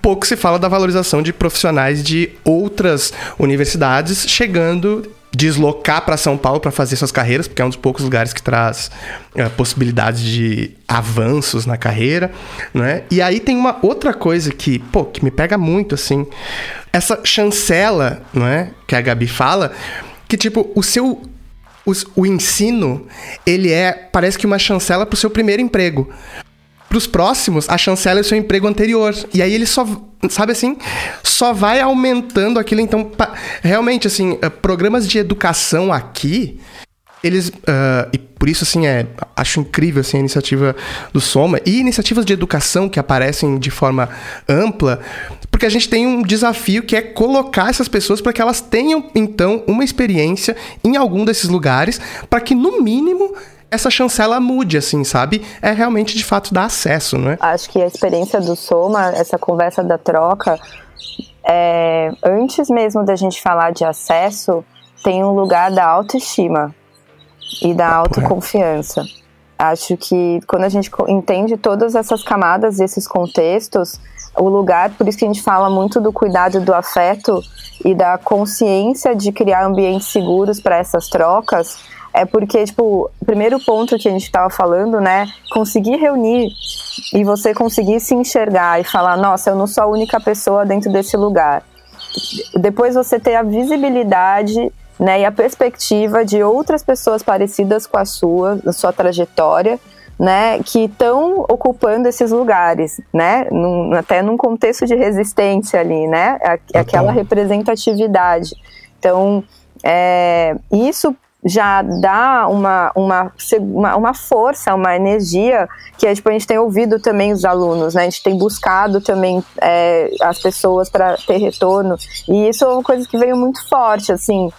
pouco se fala da valorização de profissionais de outras universidades chegando deslocar para São Paulo para fazer suas carreiras, porque é um dos poucos lugares que traz uh, possibilidades de avanços na carreira, né? E aí tem uma outra coisa que, pô, que me pega muito assim, essa chancela, não é, que a Gabi fala, que tipo o seu o, o ensino, ele é parece que uma chancela para o seu primeiro emprego. Para os próximos, a chancela é o seu emprego anterior. E aí ele só sabe assim, só vai aumentando aquilo. Então, realmente, assim, eh, programas de educação aqui, eles. Uh, e por isso, assim, é, acho incrível assim, a iniciativa do Soma e iniciativas de educação que aparecem de forma ampla, porque a gente tem um desafio que é colocar essas pessoas para que elas tenham, então, uma experiência em algum desses lugares, para que, no mínimo, essa chancela mude, assim, sabe? É realmente de fato dar acesso, não é? Acho que a experiência do Soma, essa conversa da troca, é, antes mesmo da gente falar de acesso, tem um lugar da autoestima e da autoconfiança. Acho que quando a gente entende todas essas camadas e esses contextos, o lugar, por isso que a gente fala muito do cuidado do afeto e da consciência de criar ambientes seguros para essas trocas, é porque, tipo, o primeiro ponto que a gente estava falando, né, conseguir reunir e você conseguir se enxergar e falar, nossa, eu não sou a única pessoa dentro desse lugar. Depois você ter a visibilidade né, e a perspectiva de outras pessoas parecidas com a sua, a sua trajetória, né, que estão ocupando esses lugares, né, num, até num contexto de resistência ali, né, aquela representatividade. Então, é, isso já dá uma, uma, uma, força, uma energia que a, tipo, a gente tem ouvido também os alunos, né? A gente tem buscado também é, as pessoas para ter retorno. E isso é uma coisa que veio muito forte, assim.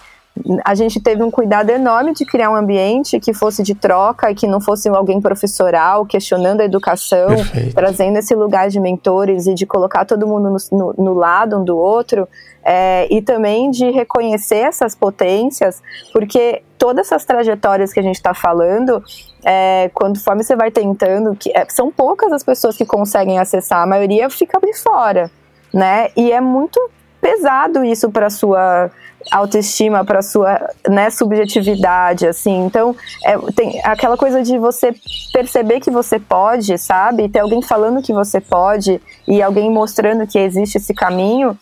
A gente teve um cuidado enorme de criar um ambiente que fosse de troca e que não fosse alguém professoral questionando a educação, Perfeito. trazendo esse lugar de mentores e de colocar todo mundo no, no, no lado um do outro. É, e também de reconhecer essas potências, porque todas essas trajetórias que a gente está falando, é, conforme você vai tentando, que é, são poucas as pessoas que conseguem acessar, a maioria fica de fora, né? E é muito pesado isso para sua autoestima, para sua né, subjetividade, assim. Então, é, tem aquela coisa de você perceber que você pode, sabe? Ter alguém falando que você pode e alguém mostrando que existe esse caminho.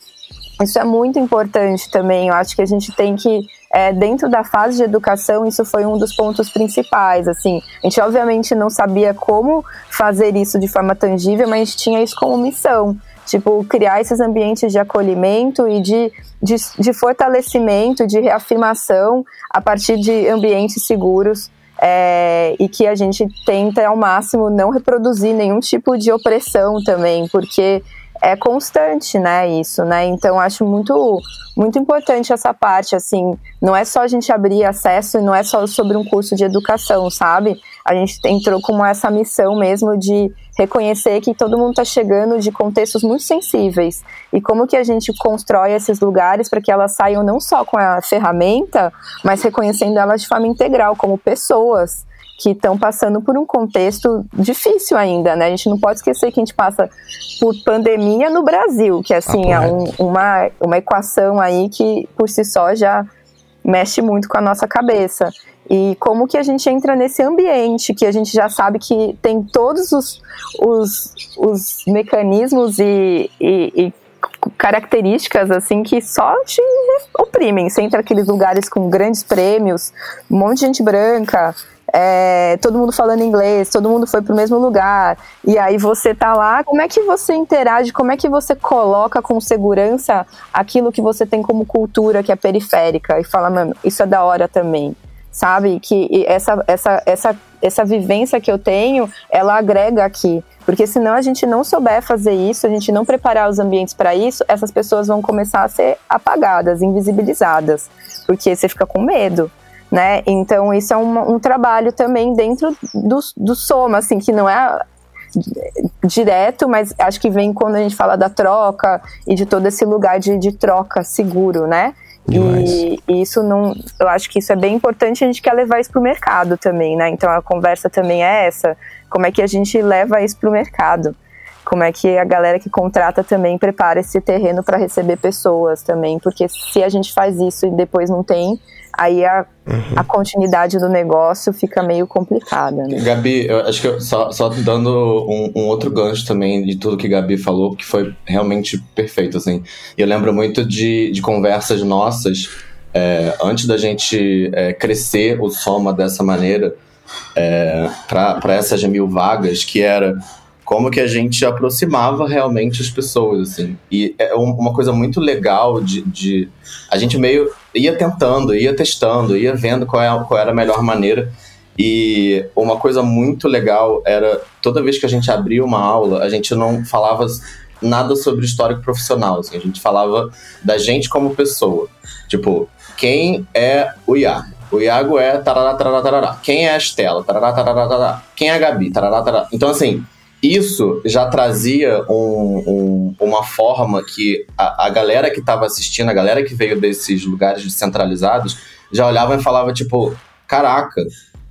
Isso é muito importante também. Eu acho que a gente tem que é, dentro da fase de educação, isso foi um dos pontos principais. Assim, a gente obviamente não sabia como fazer isso de forma tangível, mas tinha isso como missão. Tipo, criar esses ambientes de acolhimento e de, de, de fortalecimento, de reafirmação a partir de ambientes seguros é, e que a gente tenta ao máximo não reproduzir nenhum tipo de opressão também, porque é constante, né, isso, né? Então acho muito muito importante essa parte, assim, não é só a gente abrir acesso e não é só sobre um curso de educação, sabe? A gente entrou como essa missão mesmo de reconhecer que todo mundo está chegando de contextos muito sensíveis e como que a gente constrói esses lugares para que elas saiam não só com a ferramenta, mas reconhecendo elas de forma integral como pessoas que estão passando por um contexto difícil ainda, né? A gente não pode esquecer que a gente passa por pandemia no Brasil, que assim ah, é um, uma, uma equação aí que por si só já mexe muito com a nossa cabeça. E como que a gente entra nesse ambiente que a gente já sabe que tem todos os, os, os mecanismos e, e, e características assim que só te oprimem. Você entra naqueles lugares com grandes prêmios, um monte de gente branca, é, todo mundo falando inglês, todo mundo foi pro mesmo lugar, e aí você tá lá, como é que você interage, como é que você coloca com segurança aquilo que você tem como cultura que é periférica e fala, mano, isso é da hora também, sabe? Que essa, essa, essa, essa vivência que eu tenho, ela agrega aqui. Porque senão a gente não souber fazer isso, a gente não preparar os ambientes para isso, essas pessoas vão começar a ser apagadas, invisibilizadas. Porque você fica com medo né? Então isso é um, um trabalho também dentro do, do Soma, assim, que não é direto, mas acho que vem quando a gente fala da troca e de todo esse lugar de, de troca seguro, né? E, e, isso não. Eu acho que isso é bem importante, a gente quer levar isso para o mercado também, né? Então a conversa também é essa. Como é que a gente leva isso para o mercado? Como é que a galera que contrata também prepara esse terreno para receber pessoas também? Porque se a gente faz isso e depois não tem, aí a, uhum. a continuidade do negócio fica meio complicada. Né? Gabi, eu acho que eu, só, só dando um, um, outro gancho também de tudo que Gabi falou, que foi realmente perfeito, assim. Eu lembro muito de, de conversas nossas é, antes da gente é, crescer o Soma dessa maneira é, para essas mil vagas, que era como que a gente aproximava realmente as pessoas, assim. E é uma coisa muito legal de, de a gente meio ia tentando, ia testando, ia vendo qual, é, qual era a melhor maneira. E uma coisa muito legal era toda vez que a gente abria uma aula, a gente não falava nada sobre histórico profissional, assim, a gente falava da gente como pessoa. Tipo, quem é o Iago? O Iago é tarará, tarará, tarará. Quem é a Estela? Tarará, tarará, tarará. Quem é a Gabi? Tarará, tarará. Então, assim, isso já trazia um, um, uma forma que a, a galera que estava assistindo, a galera que veio desses lugares descentralizados, já olhava e falava, tipo, caraca,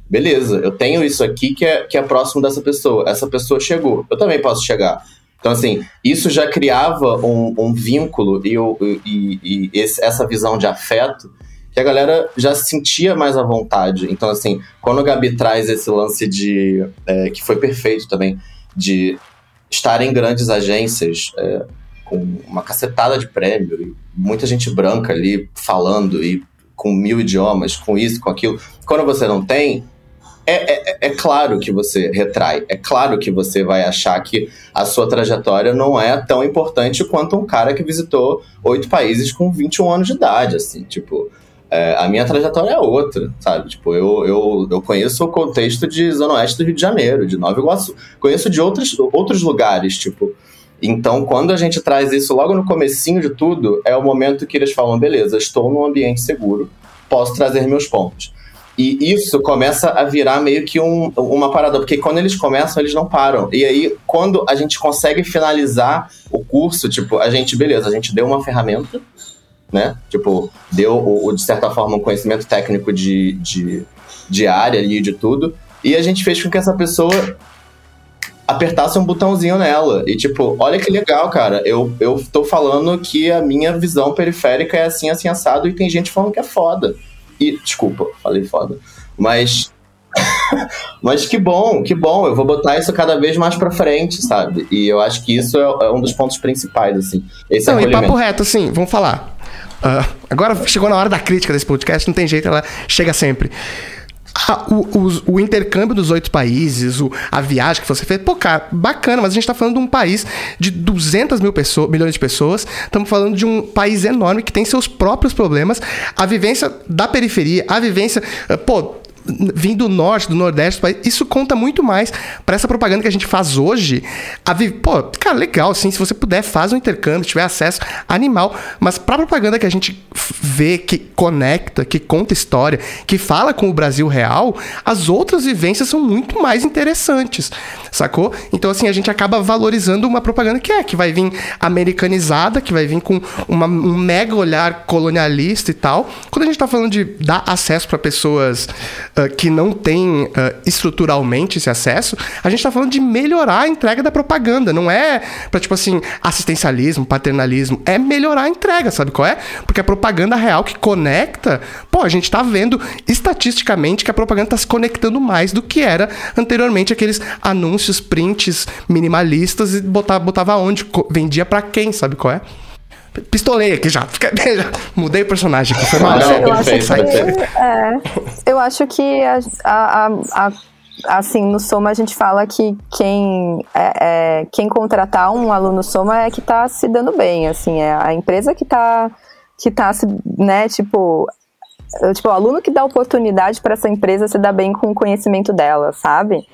beleza, eu tenho isso aqui que é, que é próximo dessa pessoa. Essa pessoa chegou, eu também posso chegar. Então, assim, isso já criava um, um vínculo e, e, e esse, essa visão de afeto que a galera já sentia mais à vontade. Então, assim, quando o Gabi traz esse lance de. É, que foi perfeito também de estar em grandes agências é, com uma cacetada de prêmio, e muita gente branca ali falando e com mil idiomas, com isso, com aquilo. Quando você não tem, é, é, é, claro que você retrai, é claro que você vai achar que a sua trajetória não é tão importante quanto um cara que visitou oito países com 21 anos de idade, assim, tipo, é, a minha trajetória é outra, sabe? Tipo, eu, eu, eu conheço o contexto de Zona Oeste do Rio de Janeiro, de Nova Iguaçu. Conheço de outros, outros lugares, tipo. Então, quando a gente traz isso logo no comecinho de tudo, é o momento que eles falam, beleza, estou num ambiente seguro, posso trazer meus pontos. E isso começa a virar meio que um, uma parada, porque quando eles começam, eles não param. E aí, quando a gente consegue finalizar o curso, tipo, a gente, beleza, a gente deu uma ferramenta, né? Tipo, deu, o, de certa forma, um conhecimento técnico de, de, de área ali, de tudo. E a gente fez com que essa pessoa apertasse um botãozinho nela. E tipo, olha que legal, cara. Eu, eu tô falando que a minha visão periférica é assim, assim, assado, e tem gente falando que é foda. E, desculpa, falei foda. Mas. Mas que bom, que bom. Eu vou botar isso cada vez mais pra frente, sabe? E eu acho que isso é, é um dos pontos principais, assim. Esse não, e papo reto, assim, vamos falar. Uh, agora chegou na hora da crítica desse podcast, não tem jeito, ela chega sempre. Ah, o, o, o, intercâmbio dos oito países, o, a viagem que você fez, pô, cara, bacana, mas a gente está falando de um país de 200 mil pessoas, milhões de pessoas, estamos falando de um país enorme que tem seus próprios problemas, a vivência da periferia, a vivência, ah, pô, vindo do norte, do nordeste, isso conta muito mais para essa propaganda que a gente faz hoje. A vi... Pô, cara, legal, sim, se você puder, faz um intercâmbio, tiver acesso, animal. Mas pra propaganda que a gente vê, que conecta, que conta história, que fala com o Brasil real, as outras vivências são muito mais interessantes, sacou? Então, assim, a gente acaba valorizando uma propaganda que é, que vai vir americanizada, que vai vir com uma, um mega olhar colonialista e tal. Quando a gente tá falando de dar acesso para pessoas uh, que não têm uh, estruturalmente esse acesso, a gente está falando de melhorar a entrega da propaganda. Não é para, tipo assim, assistencialismo, paternalismo. É melhorar a entrega, sabe qual é? Porque a propaganda real que conecta, pô, a gente está vendo estatisticamente que a propaganda está se conectando mais do que era anteriormente aqueles anúncios, prints minimalistas e botava, botava onde, vendia para quem, sabe qual é? Pistolei aqui já. já. Mudei o personagem aqui. Foi mal. Não, eu, acho que, é, eu acho que a, a, a, assim, no Soma a gente fala que quem, é, é, quem contratar um aluno Soma é que está se dando bem, assim, é a empresa que está que tá se, né, tipo, tipo, o aluno que dá oportunidade para essa empresa se dar bem com o conhecimento dela, sabe?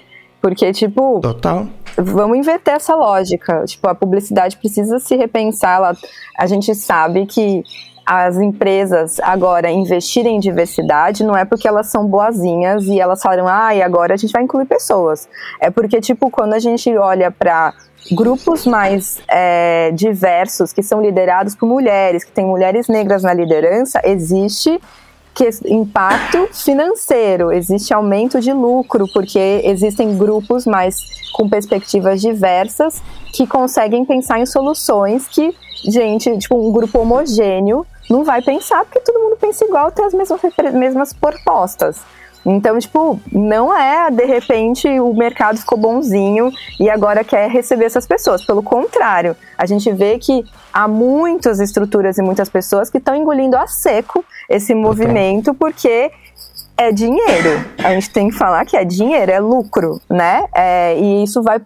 Porque, tipo. Total. Vamos inverter essa lógica. Tipo, a publicidade precisa se repensar. Ela, a gente sabe que as empresas agora investirem em diversidade não é porque elas são boazinhas e elas falaram, ah, e agora a gente vai incluir pessoas. É porque, tipo, quando a gente olha para grupos mais é, diversos, que são liderados por mulheres, que tem mulheres negras na liderança, existe que impacto financeiro, existe aumento de lucro, porque existem grupos mais com perspectivas diversas que conseguem pensar em soluções que, gente, tipo, um grupo homogêneo não vai pensar, porque todo mundo pensa igual, tem as mesmas, mesmas propostas. Então, tipo, não é de repente o mercado ficou bonzinho e agora quer receber essas pessoas. Pelo contrário, a gente vê que há muitas estruturas e muitas pessoas que estão engolindo a seco esse movimento porque é dinheiro. A gente tem que falar que é dinheiro, é lucro, né? É, e isso vai,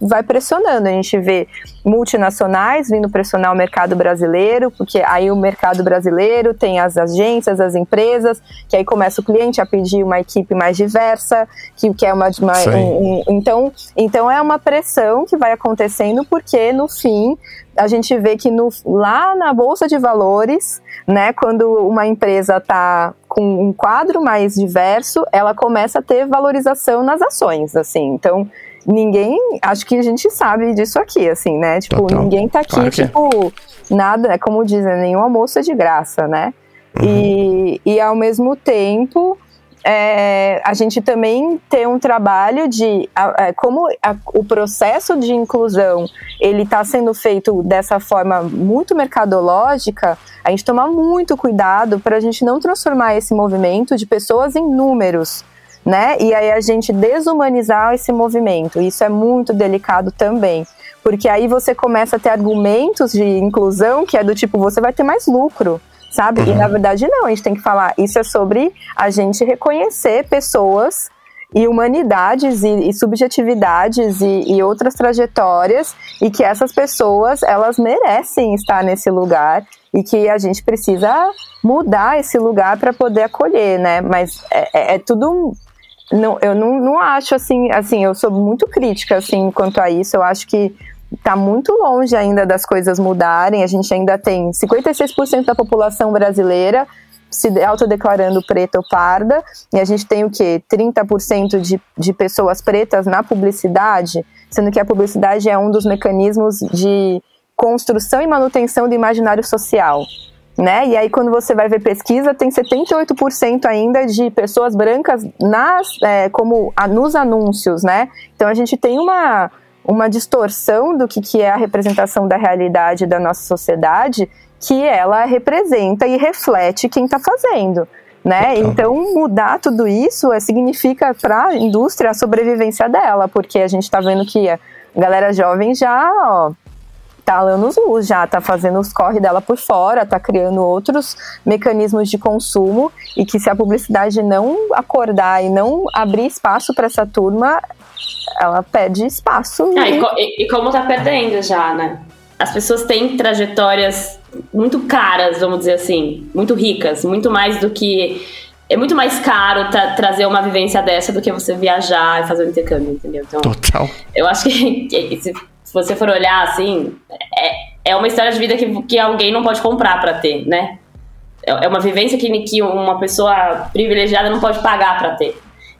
vai pressionando. A gente vê multinacionais vindo pressionar o mercado brasileiro, porque aí o mercado brasileiro tem as agências, as empresas, que aí começa o cliente a pedir uma equipe mais diversa, que quer uma. uma um, um, então, então é uma pressão que vai acontecendo, porque no fim a gente vê que no, lá na Bolsa de Valores, né, quando uma empresa está com um quadro mais diverso, ela começa a ter valorização nas ações, assim. Então, ninguém, acho que a gente sabe disso aqui, assim, né? Tipo, Total. ninguém tá aqui, claro é. tipo, nada, é como dizem, nenhum almoço é de graça, né? Uhum. E, e ao mesmo tempo, é, a gente também tem um trabalho de a, a, como a, o processo de inclusão ele está sendo feito dessa forma muito mercadológica, a gente toma muito cuidado para a gente não transformar esse movimento de pessoas em números. Né? E aí a gente desumanizar esse movimento. Isso é muito delicado também. Porque aí você começa a ter argumentos de inclusão que é do tipo, você vai ter mais lucro sabe? Uhum. E na verdade não, a gente tem que falar, isso é sobre a gente reconhecer pessoas e humanidades e, e subjetividades e, e, outras trajetórias e que essas pessoas elas merecem estar nesse lugar e que a gente precisa mudar esse lugar para poder acolher, né? Mas é, é, é tudo não, eu não, não acho assim, assim, eu sou muito crítica assim quanto a isso. Eu acho que está muito longe ainda das coisas mudarem. A gente ainda tem 56% da população brasileira se autodeclarando preta ou parda, e a gente tem o quê? 30% de, de pessoas pretas na publicidade, sendo que a publicidade é um dos mecanismos de construção e manutenção do imaginário social. né? E aí, quando você vai ver pesquisa, tem 78% ainda de pessoas brancas nas, é, como nos anúncios, né? Então a gente tem uma, uma distorção do que, que é a representação da realidade da nossa sociedade, que ela representa e reflete quem está fazendo. Né? Então, mudar tudo isso é, significa para a indústria a sobrevivência dela, porque a gente está vendo que a galera jovem já ó, tá anos luz já, tá fazendo os corre dela por fora, tá criando outros mecanismos de consumo e que se a publicidade não acordar e não abrir espaço para essa turma, ela perde espaço. Ah, e, e, e, como tá perdendo já, né? As pessoas têm trajetórias muito caras, vamos dizer assim, muito ricas, muito mais do que é muito mais caro tra trazer uma vivência dessa do que você viajar e fazer um intercâmbio, entendeu? Então, Total. Eu acho que, que se se você for olhar assim, é, é uma história de vida que, que alguém não pode comprar para ter, né? É, é uma vivência que, que uma pessoa privilegiada não pode pagar para ter.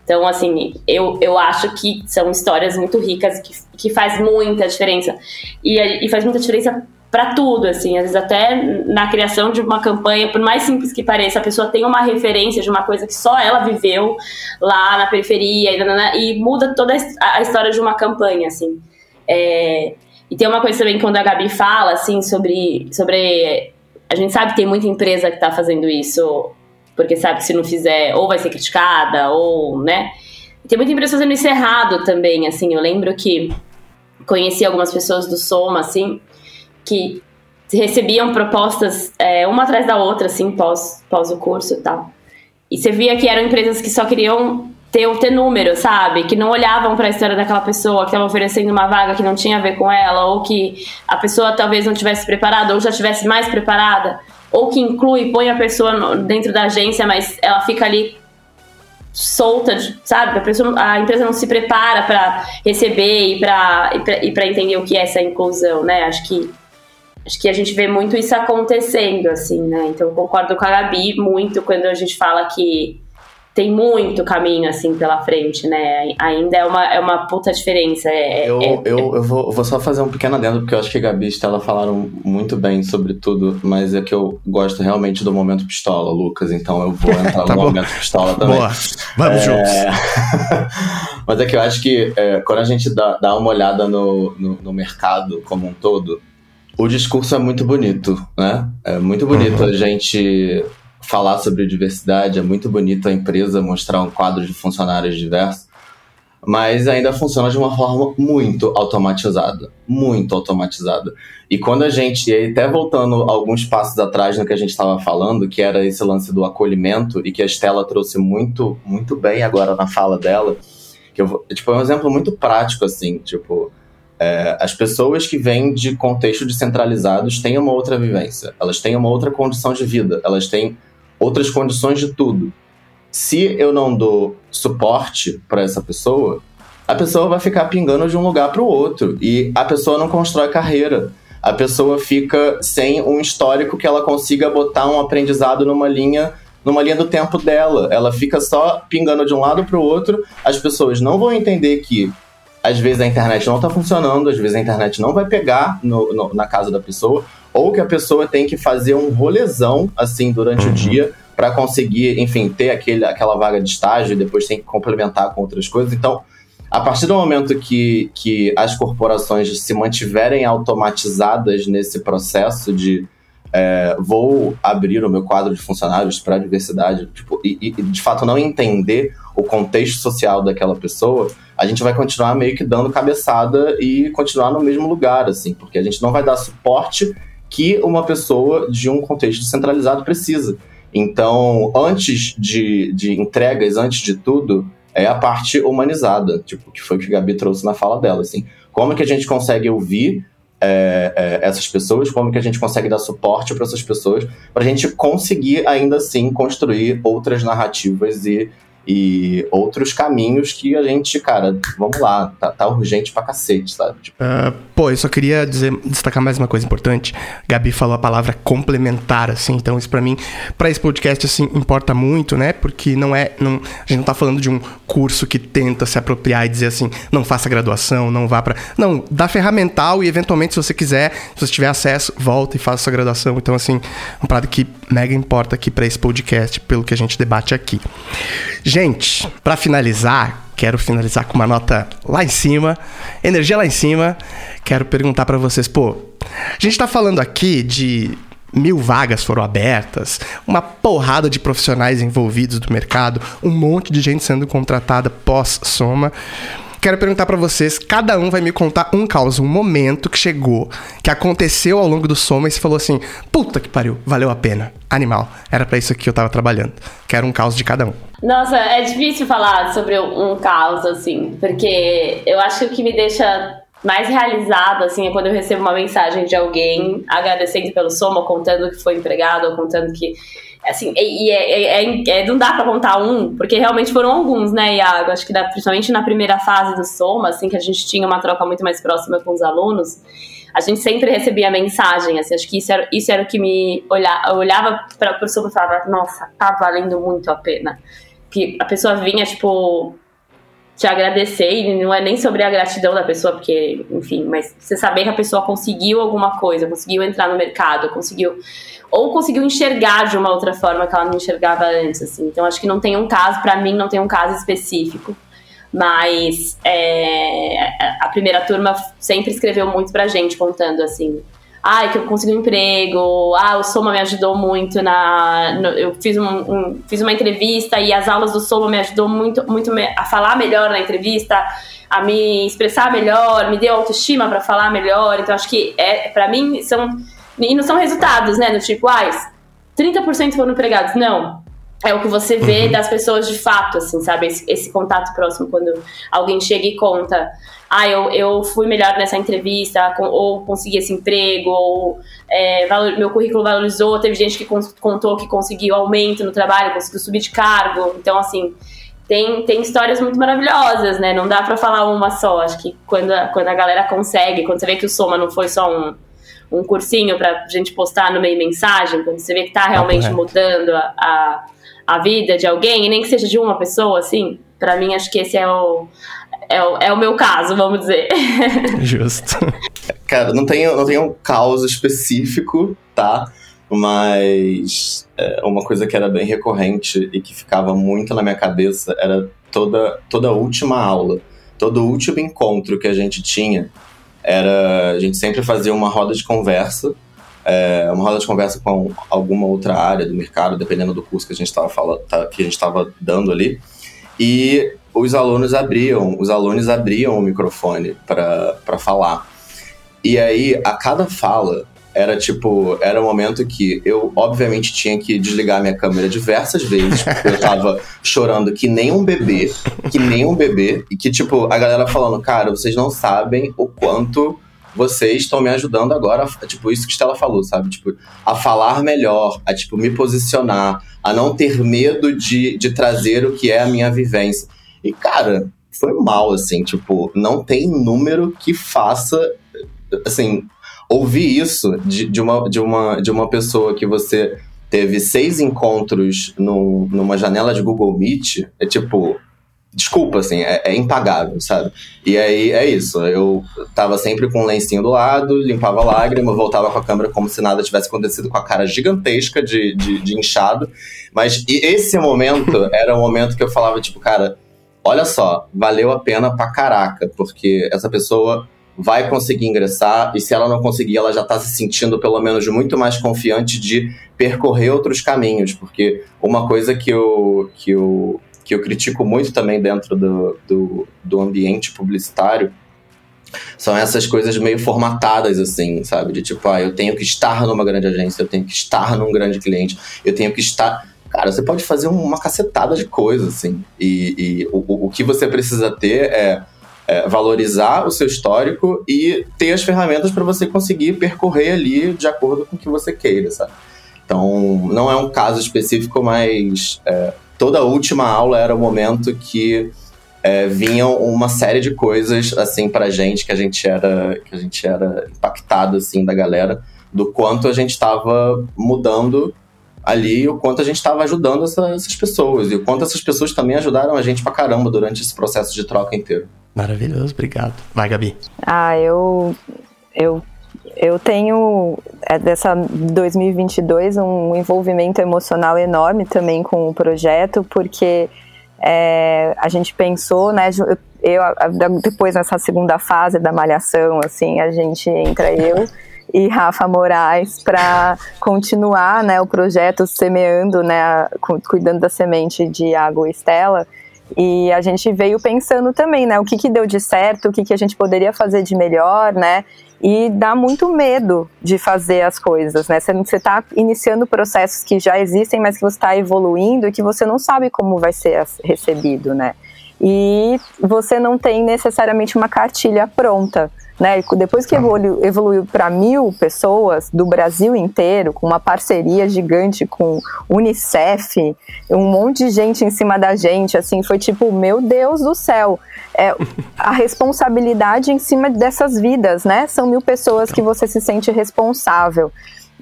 Então, assim, eu, eu acho que são histórias muito ricas que, que faz muita diferença. E, e faz muita diferença para tudo, assim, às vezes até na criação de uma campanha, por mais simples que pareça, a pessoa tem uma referência de uma coisa que só ela viveu lá na periferia e, e muda toda a história de uma campanha, assim. É, e tem uma coisa também quando a Gabi fala, assim, sobre, sobre. A gente sabe que tem muita empresa que está fazendo isso, porque sabe que se não fizer, ou vai ser criticada, ou, né? Tem muita empresa fazendo isso errado também, assim. Eu lembro que conheci algumas pessoas do Soma, assim, que recebiam propostas é, uma atrás da outra, assim, pós, pós o curso e tal. E você via que eram empresas que só queriam ter, ter número, sabe? Que não olhavam para a história daquela pessoa que estava oferecendo uma vaga que não tinha a ver com ela, ou que a pessoa talvez não tivesse preparada, ou já tivesse mais preparada, ou que inclui, põe a pessoa dentro da agência, mas ela fica ali solta, sabe? A, pessoa, a empresa não se prepara para receber e para e para entender o que é essa inclusão, né? Acho que acho que a gente vê muito isso acontecendo, assim, né? Então concordo com a Gabi muito quando a gente fala que tem muito caminho, assim, pela frente, né? Ainda é uma, é uma puta diferença. É, eu, é, eu, eu vou, vou, só fazer um pequeno adendo, porque eu acho que a Gabi e Stella falaram muito bem sobre tudo, mas é que eu gosto realmente do momento pistola, Lucas, então eu vou entrar tá no bom. momento pistola também. Boa, vamos é... juntos. mas é que eu acho que é, quando a gente dá, dá uma olhada no, no, no mercado como um todo, o discurso é muito bonito, né? É muito bonito uhum. a gente falar sobre diversidade, é muito bonito a empresa mostrar um quadro de funcionários diversos, mas ainda funciona de uma forma muito automatizada, muito automatizada. E quando a gente, e até voltando alguns passos atrás no que a gente estava falando, que era esse lance do acolhimento e que a Estela trouxe muito, muito bem agora na fala dela, que eu, tipo, é um exemplo muito prático assim, tipo, é, as pessoas que vêm de contextos descentralizados têm uma outra vivência, elas têm uma outra condição de vida, elas têm outras condições de tudo. Se eu não dou suporte para essa pessoa, a pessoa vai ficar pingando de um lugar para o outro e a pessoa não constrói carreira. A pessoa fica sem um histórico que ela consiga botar um aprendizado numa linha numa linha do tempo dela. Ela fica só pingando de um lado para o outro. As pessoas não vão entender que às vezes a internet não está funcionando, às vezes a internet não vai pegar no, no, na casa da pessoa, ou que a pessoa tem que fazer um rolezão assim durante uhum. o dia para conseguir, enfim, ter aquele, aquela vaga de estágio e depois tem que complementar com outras coisas. Então, a partir do momento que, que as corporações se mantiverem automatizadas nesse processo de é, vou abrir o meu quadro de funcionários para a diversidade tipo, e, e, de fato não entender o contexto social daquela pessoa, a gente vai continuar meio que dando cabeçada e continuar no mesmo lugar, assim, porque a gente não vai dar suporte que uma pessoa de um contexto centralizado precisa. Então, antes de, de entregas, antes de tudo, é a parte humanizada, tipo, que foi o que a Gabi trouxe na fala dela, assim. Como que a gente consegue ouvir é, é, essas pessoas, como que a gente consegue dar suporte para essas pessoas, para a gente conseguir ainda assim construir outras narrativas e, e outros caminhos que a gente, cara, vamos lá, tá, tá urgente pra cacete, sabe? Tipo... Uh, pô, eu só queria dizer, destacar mais uma coisa importante. Gabi falou a palavra complementar, assim, então isso para mim, para esse podcast, assim, importa muito, né? Porque não é, não, a gente não tá falando de um curso que tenta se apropriar e dizer assim, não faça graduação, não vá para, não, dá ferramental e eventualmente se você quiser, se você tiver acesso, volta e faça sua graduação. Então, assim, um parada que mega importa aqui para esse podcast, pelo que a gente debate aqui. Gente, para finalizar, quero finalizar com uma nota lá em cima, energia lá em cima. Quero perguntar para vocês, pô, a gente tá falando aqui de mil vagas foram abertas, uma porrada de profissionais envolvidos do mercado, um monte de gente sendo contratada pós-soma. Quero perguntar para vocês, cada um vai me contar um caos, um momento que chegou, que aconteceu ao longo do soma e você falou assim: "Puta que pariu, valeu a pena. Animal, era para isso que eu tava trabalhando". Quero um caos de cada um. Nossa, é difícil falar sobre um caos assim, porque eu acho que o que me deixa mais realizada, assim, é quando eu recebo uma mensagem de alguém agradecendo pelo soma, contando que foi empregado, ou contando que assim, e, é, é, é, não dá para contar um, porque realmente foram alguns, né, Iago? Acho que da, principalmente na primeira fase do Soma, assim, que a gente tinha uma troca muito mais próxima com os alunos, a gente sempre recebia mensagem, assim, acho que isso era, isso era o que me olhava, eu olhava para o Soma e falava, nossa, tá valendo muito a pena. Que a pessoa vinha, tipo, te agradecer, e não é nem sobre a gratidão da pessoa, porque, enfim, mas você saber que a pessoa conseguiu alguma coisa, conseguiu entrar no mercado, conseguiu ou conseguiu enxergar de uma outra forma que ela não enxergava antes, assim. Então acho que não tem um caso, para mim não tem um caso específico, mas é, a primeira turma sempre escreveu muito pra gente contando assim, ah, que eu consegui um emprego, ah, o Soma me ajudou muito na. No, eu fiz, um, um, fiz uma entrevista e as aulas do Soma me ajudou muito, muito a falar melhor na entrevista, a me expressar melhor, me deu autoestima para falar melhor. Então, acho que é, para mim são e não são resultados, né? Do tipo, ah, 30% foram empregados. Não. É o que você vê uhum. das pessoas de fato, assim, sabe? Esse, esse, contato próximo, quando alguém chega e conta, ah, eu, eu fui melhor nessa entrevista, ou consegui esse emprego, ou é, valor, meu currículo valorizou, teve gente que contou que conseguiu aumento no trabalho, conseguiu subir de cargo. Então, assim, tem, tem histórias muito maravilhosas, né? Não dá para falar uma só. Acho que quando a, quando a galera consegue, quando você vê que o Soma não foi só um um cursinho pra gente postar no meio mensagem, quando você vê que tá realmente ah, mudando a, a, a, vida de alguém, e nem que seja de uma pessoa, assim, para mim acho que esse é o, é o, é o meu caso, vamos dizer. Justo. Cara, não tenho, não tenho um caos específico, tá? Mas é, uma coisa que era bem recorrente e que ficava muito na minha cabeça era toda, toda a última aula, todo o último encontro que a gente tinha era a gente sempre fazia uma roda de conversa, é, uma roda de conversa com alguma outra área do mercado, dependendo do curso que a gente estava falando, tá, que a gente estava dando ali, e os alunos abriam, os alunos abriam o microfone para falar. E aí, a cada fala, era tipo, era um momento que eu, obviamente, tinha que desligar minha câmera diversas vezes, porque eu tava chorando que nem um bebê, que nem um bebê, e que, tipo, a galera falando, cara, vocês não sabem o quanto vocês estão me ajudando agora, tipo, isso que Stella falou, sabe? Tipo, a falar melhor, a, tipo, me posicionar, a não ter medo de, de trazer o que é a minha vivência. E, cara, foi mal, assim, tipo, não tem número que faça, assim, ouvir isso de, de, uma, de, uma, de uma pessoa que você teve seis encontros numa janela de Google Meet, é tipo. Desculpa, assim, é, é, impagável, sabe? E aí é isso. Eu tava sempre com um lencinho do lado, limpava a lágrima, voltava com a câmera como se nada tivesse acontecido, com a cara gigantesca de, de, de inchado. Mas esse momento era o momento que eu falava, tipo, cara, olha só, valeu a pena pra caraca, porque essa pessoa vai conseguir ingressar e se ela não conseguir, ela já está se sentindo pelo menos muito mais confiante de percorrer outros caminhos, porque uma coisa que eu, que eu, que eu critico muito também dentro do, do, do ambiente publicitário são essas coisas meio formatadas, assim, sabe? De tipo, ah, eu tenho que estar numa grande agência, eu tenho que estar num grande cliente, eu tenho que estar. Cara, você pode fazer uma cacetada de coisas, assim. E, e o, o que você precisa ter é é, valorizar o seu histórico e ter as ferramentas para você conseguir percorrer ali de acordo com o que você queira, sabe? Então, não é um caso específico, mas é, toda última aula era o momento que é, vinham uma série de coisas assim pra gente que a gente era que a gente era impactado assim da galera do quanto a gente estava mudando ali o quanto a gente estava ajudando essa, essas pessoas e o quanto essas pessoas também ajudaram a gente pra caramba durante esse processo de troca inteiro. Maravilhoso, obrigado. Vai, Gabi. Ah, eu eu eu tenho é, dessa 2022 um envolvimento emocional enorme também com o projeto, porque é, a gente pensou, né? Eu, depois nessa segunda fase da malhação, assim, a gente entra eu e Rafa Moraes para continuar, né, o projeto semeando, né, cuidando da semente de água Estela. E a gente veio pensando também, né, o que, que deu de certo, o que, que a gente poderia fazer de melhor, né, e dá muito medo de fazer as coisas, né? Você está iniciando processos que já existem, mas que você está evoluindo e que você não sabe como vai ser recebido, né? E você não tem necessariamente uma cartilha pronta. Né? Depois que evoluiu, evoluiu para mil pessoas do Brasil inteiro, com uma parceria gigante com Unicef, um monte de gente em cima da gente, assim, foi tipo, meu Deus do céu, é, a responsabilidade em cima dessas vidas, né? São mil pessoas que você se sente responsável.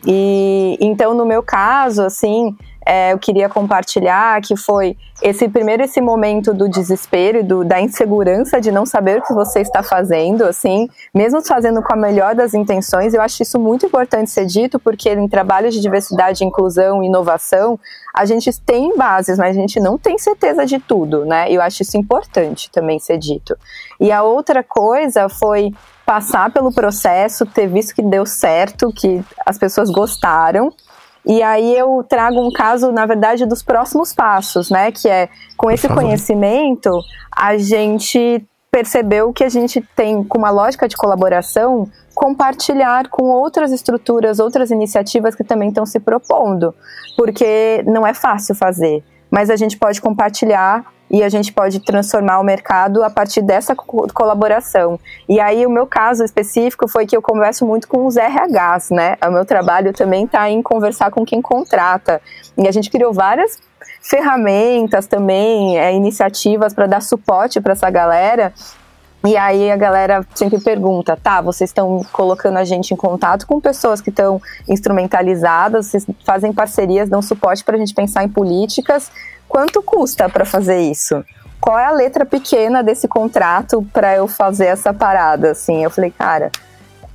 E então, no meu caso, assim, é, eu queria compartilhar, que foi esse primeiro esse momento do desespero do, da insegurança de não saber o que você está fazendo, assim, mesmo fazendo com a melhor das intenções, eu acho isso muito importante ser dito, porque em trabalhos de diversidade, inclusão e inovação, a gente tem bases, mas a gente não tem certeza de tudo, né? Eu acho isso importante também ser dito. E a outra coisa foi passar pelo processo, ter visto que deu certo, que as pessoas gostaram e aí eu trago um caso, na verdade, dos próximos passos, né? Que é com esse conhecimento, a gente percebeu que a gente tem, com uma lógica de colaboração, compartilhar com outras estruturas, outras iniciativas que também estão se propondo. Porque não é fácil fazer, mas a gente pode compartilhar e a gente pode transformar o mercado a partir dessa co colaboração. E aí o meu caso específico foi que eu converso muito com os RHs, né? O meu trabalho também está em conversar com quem contrata. E a gente criou várias ferramentas também, é, iniciativas para dar suporte para essa galera. E aí a galera sempre pergunta, tá, vocês estão colocando a gente em contato com pessoas que estão instrumentalizadas, vocês fazem parcerias, dão suporte para a gente pensar em políticas, quanto custa para fazer isso? Qual é a letra pequena desse contrato para eu fazer essa parada? Assim, eu falei, cara,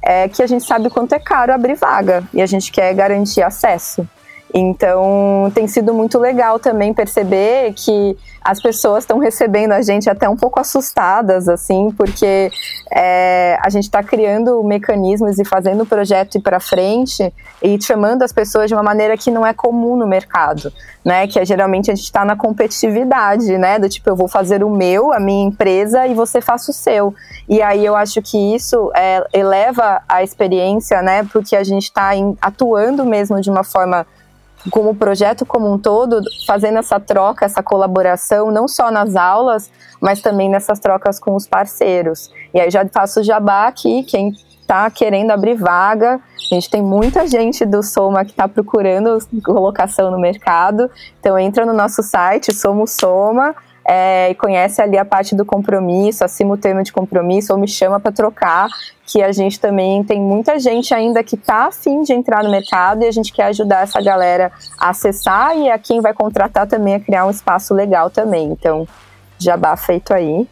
é que a gente sabe quanto é caro abrir vaga e a gente quer garantir acesso. Então, tem sido muito legal também perceber que as pessoas estão recebendo a gente até um pouco assustadas, assim, porque é, a gente está criando mecanismos e fazendo o projeto ir para frente e chamando as pessoas de uma maneira que não é comum no mercado, né? Que é, geralmente a gente está na competitividade, né? Do tipo, eu vou fazer o meu, a minha empresa, e você faça o seu. E aí eu acho que isso é, eleva a experiência, né? Porque a gente está atuando mesmo de uma forma como projeto como um todo, fazendo essa troca, essa colaboração, não só nas aulas, mas também nessas trocas com os parceiros. E aí já faço jabá aqui, quem está querendo abrir vaga, a gente tem muita gente do Soma que está procurando colocação no mercado, então entra no nosso site, Somos Soma, é, e conhece ali a parte do compromisso, acima o termo de compromisso, ou me chama para trocar, que a gente também tem muita gente ainda que está afim de entrar no mercado e a gente quer ajudar essa galera a acessar e a quem vai contratar também a criar um espaço legal também. Então, jabá feito aí.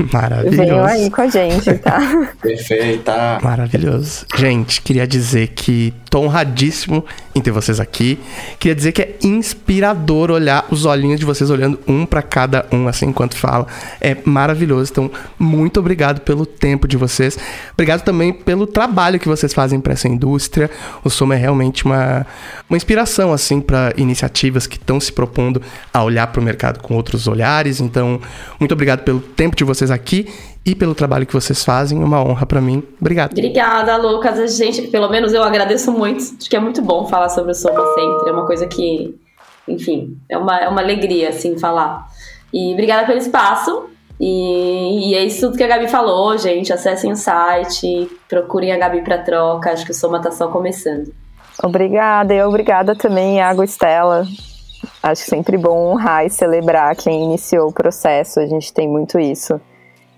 Maravilhoso. Venham aí com a gente, tá? Perfeita. Maravilhoso. Gente, queria dizer que tô honradíssimo em ter vocês aqui. Queria dizer que é inspirador olhar os olhinhos de vocês olhando um para cada um, assim, enquanto fala. É maravilhoso. Então, muito obrigado pelo tempo de vocês. Obrigado também pelo trabalho que vocês fazem para essa indústria. O Soma é realmente uma, uma inspiração, assim, para iniciativas que estão se propondo a olhar para o mercado com outros olhares. Então, muito obrigado pelo tempo de vocês aqui e pelo trabalho que vocês fazem. Uma honra para mim. Obrigado. Obrigada, Lucas. A gente, pelo menos eu agradeço muito. Acho que é muito bom falar sobre o Soma sempre. É uma coisa que, enfim, é uma, é uma alegria, assim, falar. E obrigada pelo espaço. E, e é isso tudo que a Gabi falou, gente. Acessem o site, procurem a Gabi para troca. Acho que o Soma tá só começando. Obrigada, e obrigada também, Água Estela. acho sempre bom honrar e celebrar quem iniciou o processo. A gente tem muito isso.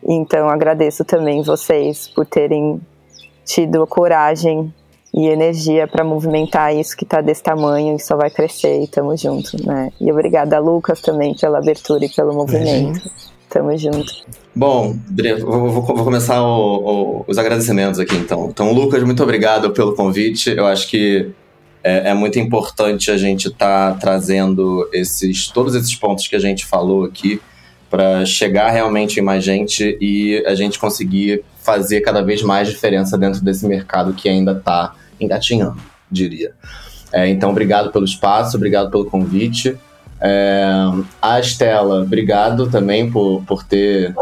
Então agradeço também vocês por terem tido a coragem e energia para movimentar isso que está desse tamanho e só vai crescer e tamo junto, né? E obrigada Lucas também pela abertura e pelo movimento. Tamo junto. Bom, vou, vou, vou começar o, o, os agradecimentos aqui então. Então, Lucas, muito obrigado pelo convite. Eu acho que é, é muito importante a gente estar tá trazendo esses todos esses pontos que a gente falou aqui para chegar realmente em mais gente e a gente conseguir fazer cada vez mais diferença dentro desse mercado que ainda está engatinhando, diria. É, então, obrigado pelo espaço, obrigado pelo convite. É, a Estela, obrigado também por, por ter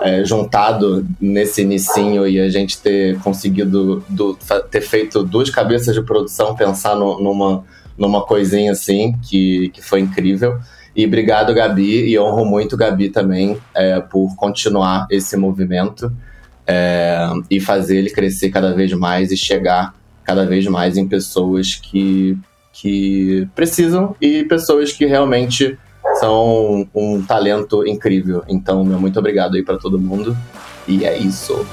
é, juntado nesse inicinho e a gente ter conseguido do, ter feito duas cabeças de produção, pensar no, numa, numa coisinha assim, que, que foi incrível. E obrigado, Gabi, e honro muito Gabi também é, por continuar esse movimento é, e fazer ele crescer cada vez mais e chegar cada vez mais em pessoas que, que precisam e pessoas que realmente são um talento incrível. Então, meu muito obrigado aí para todo mundo. E é isso.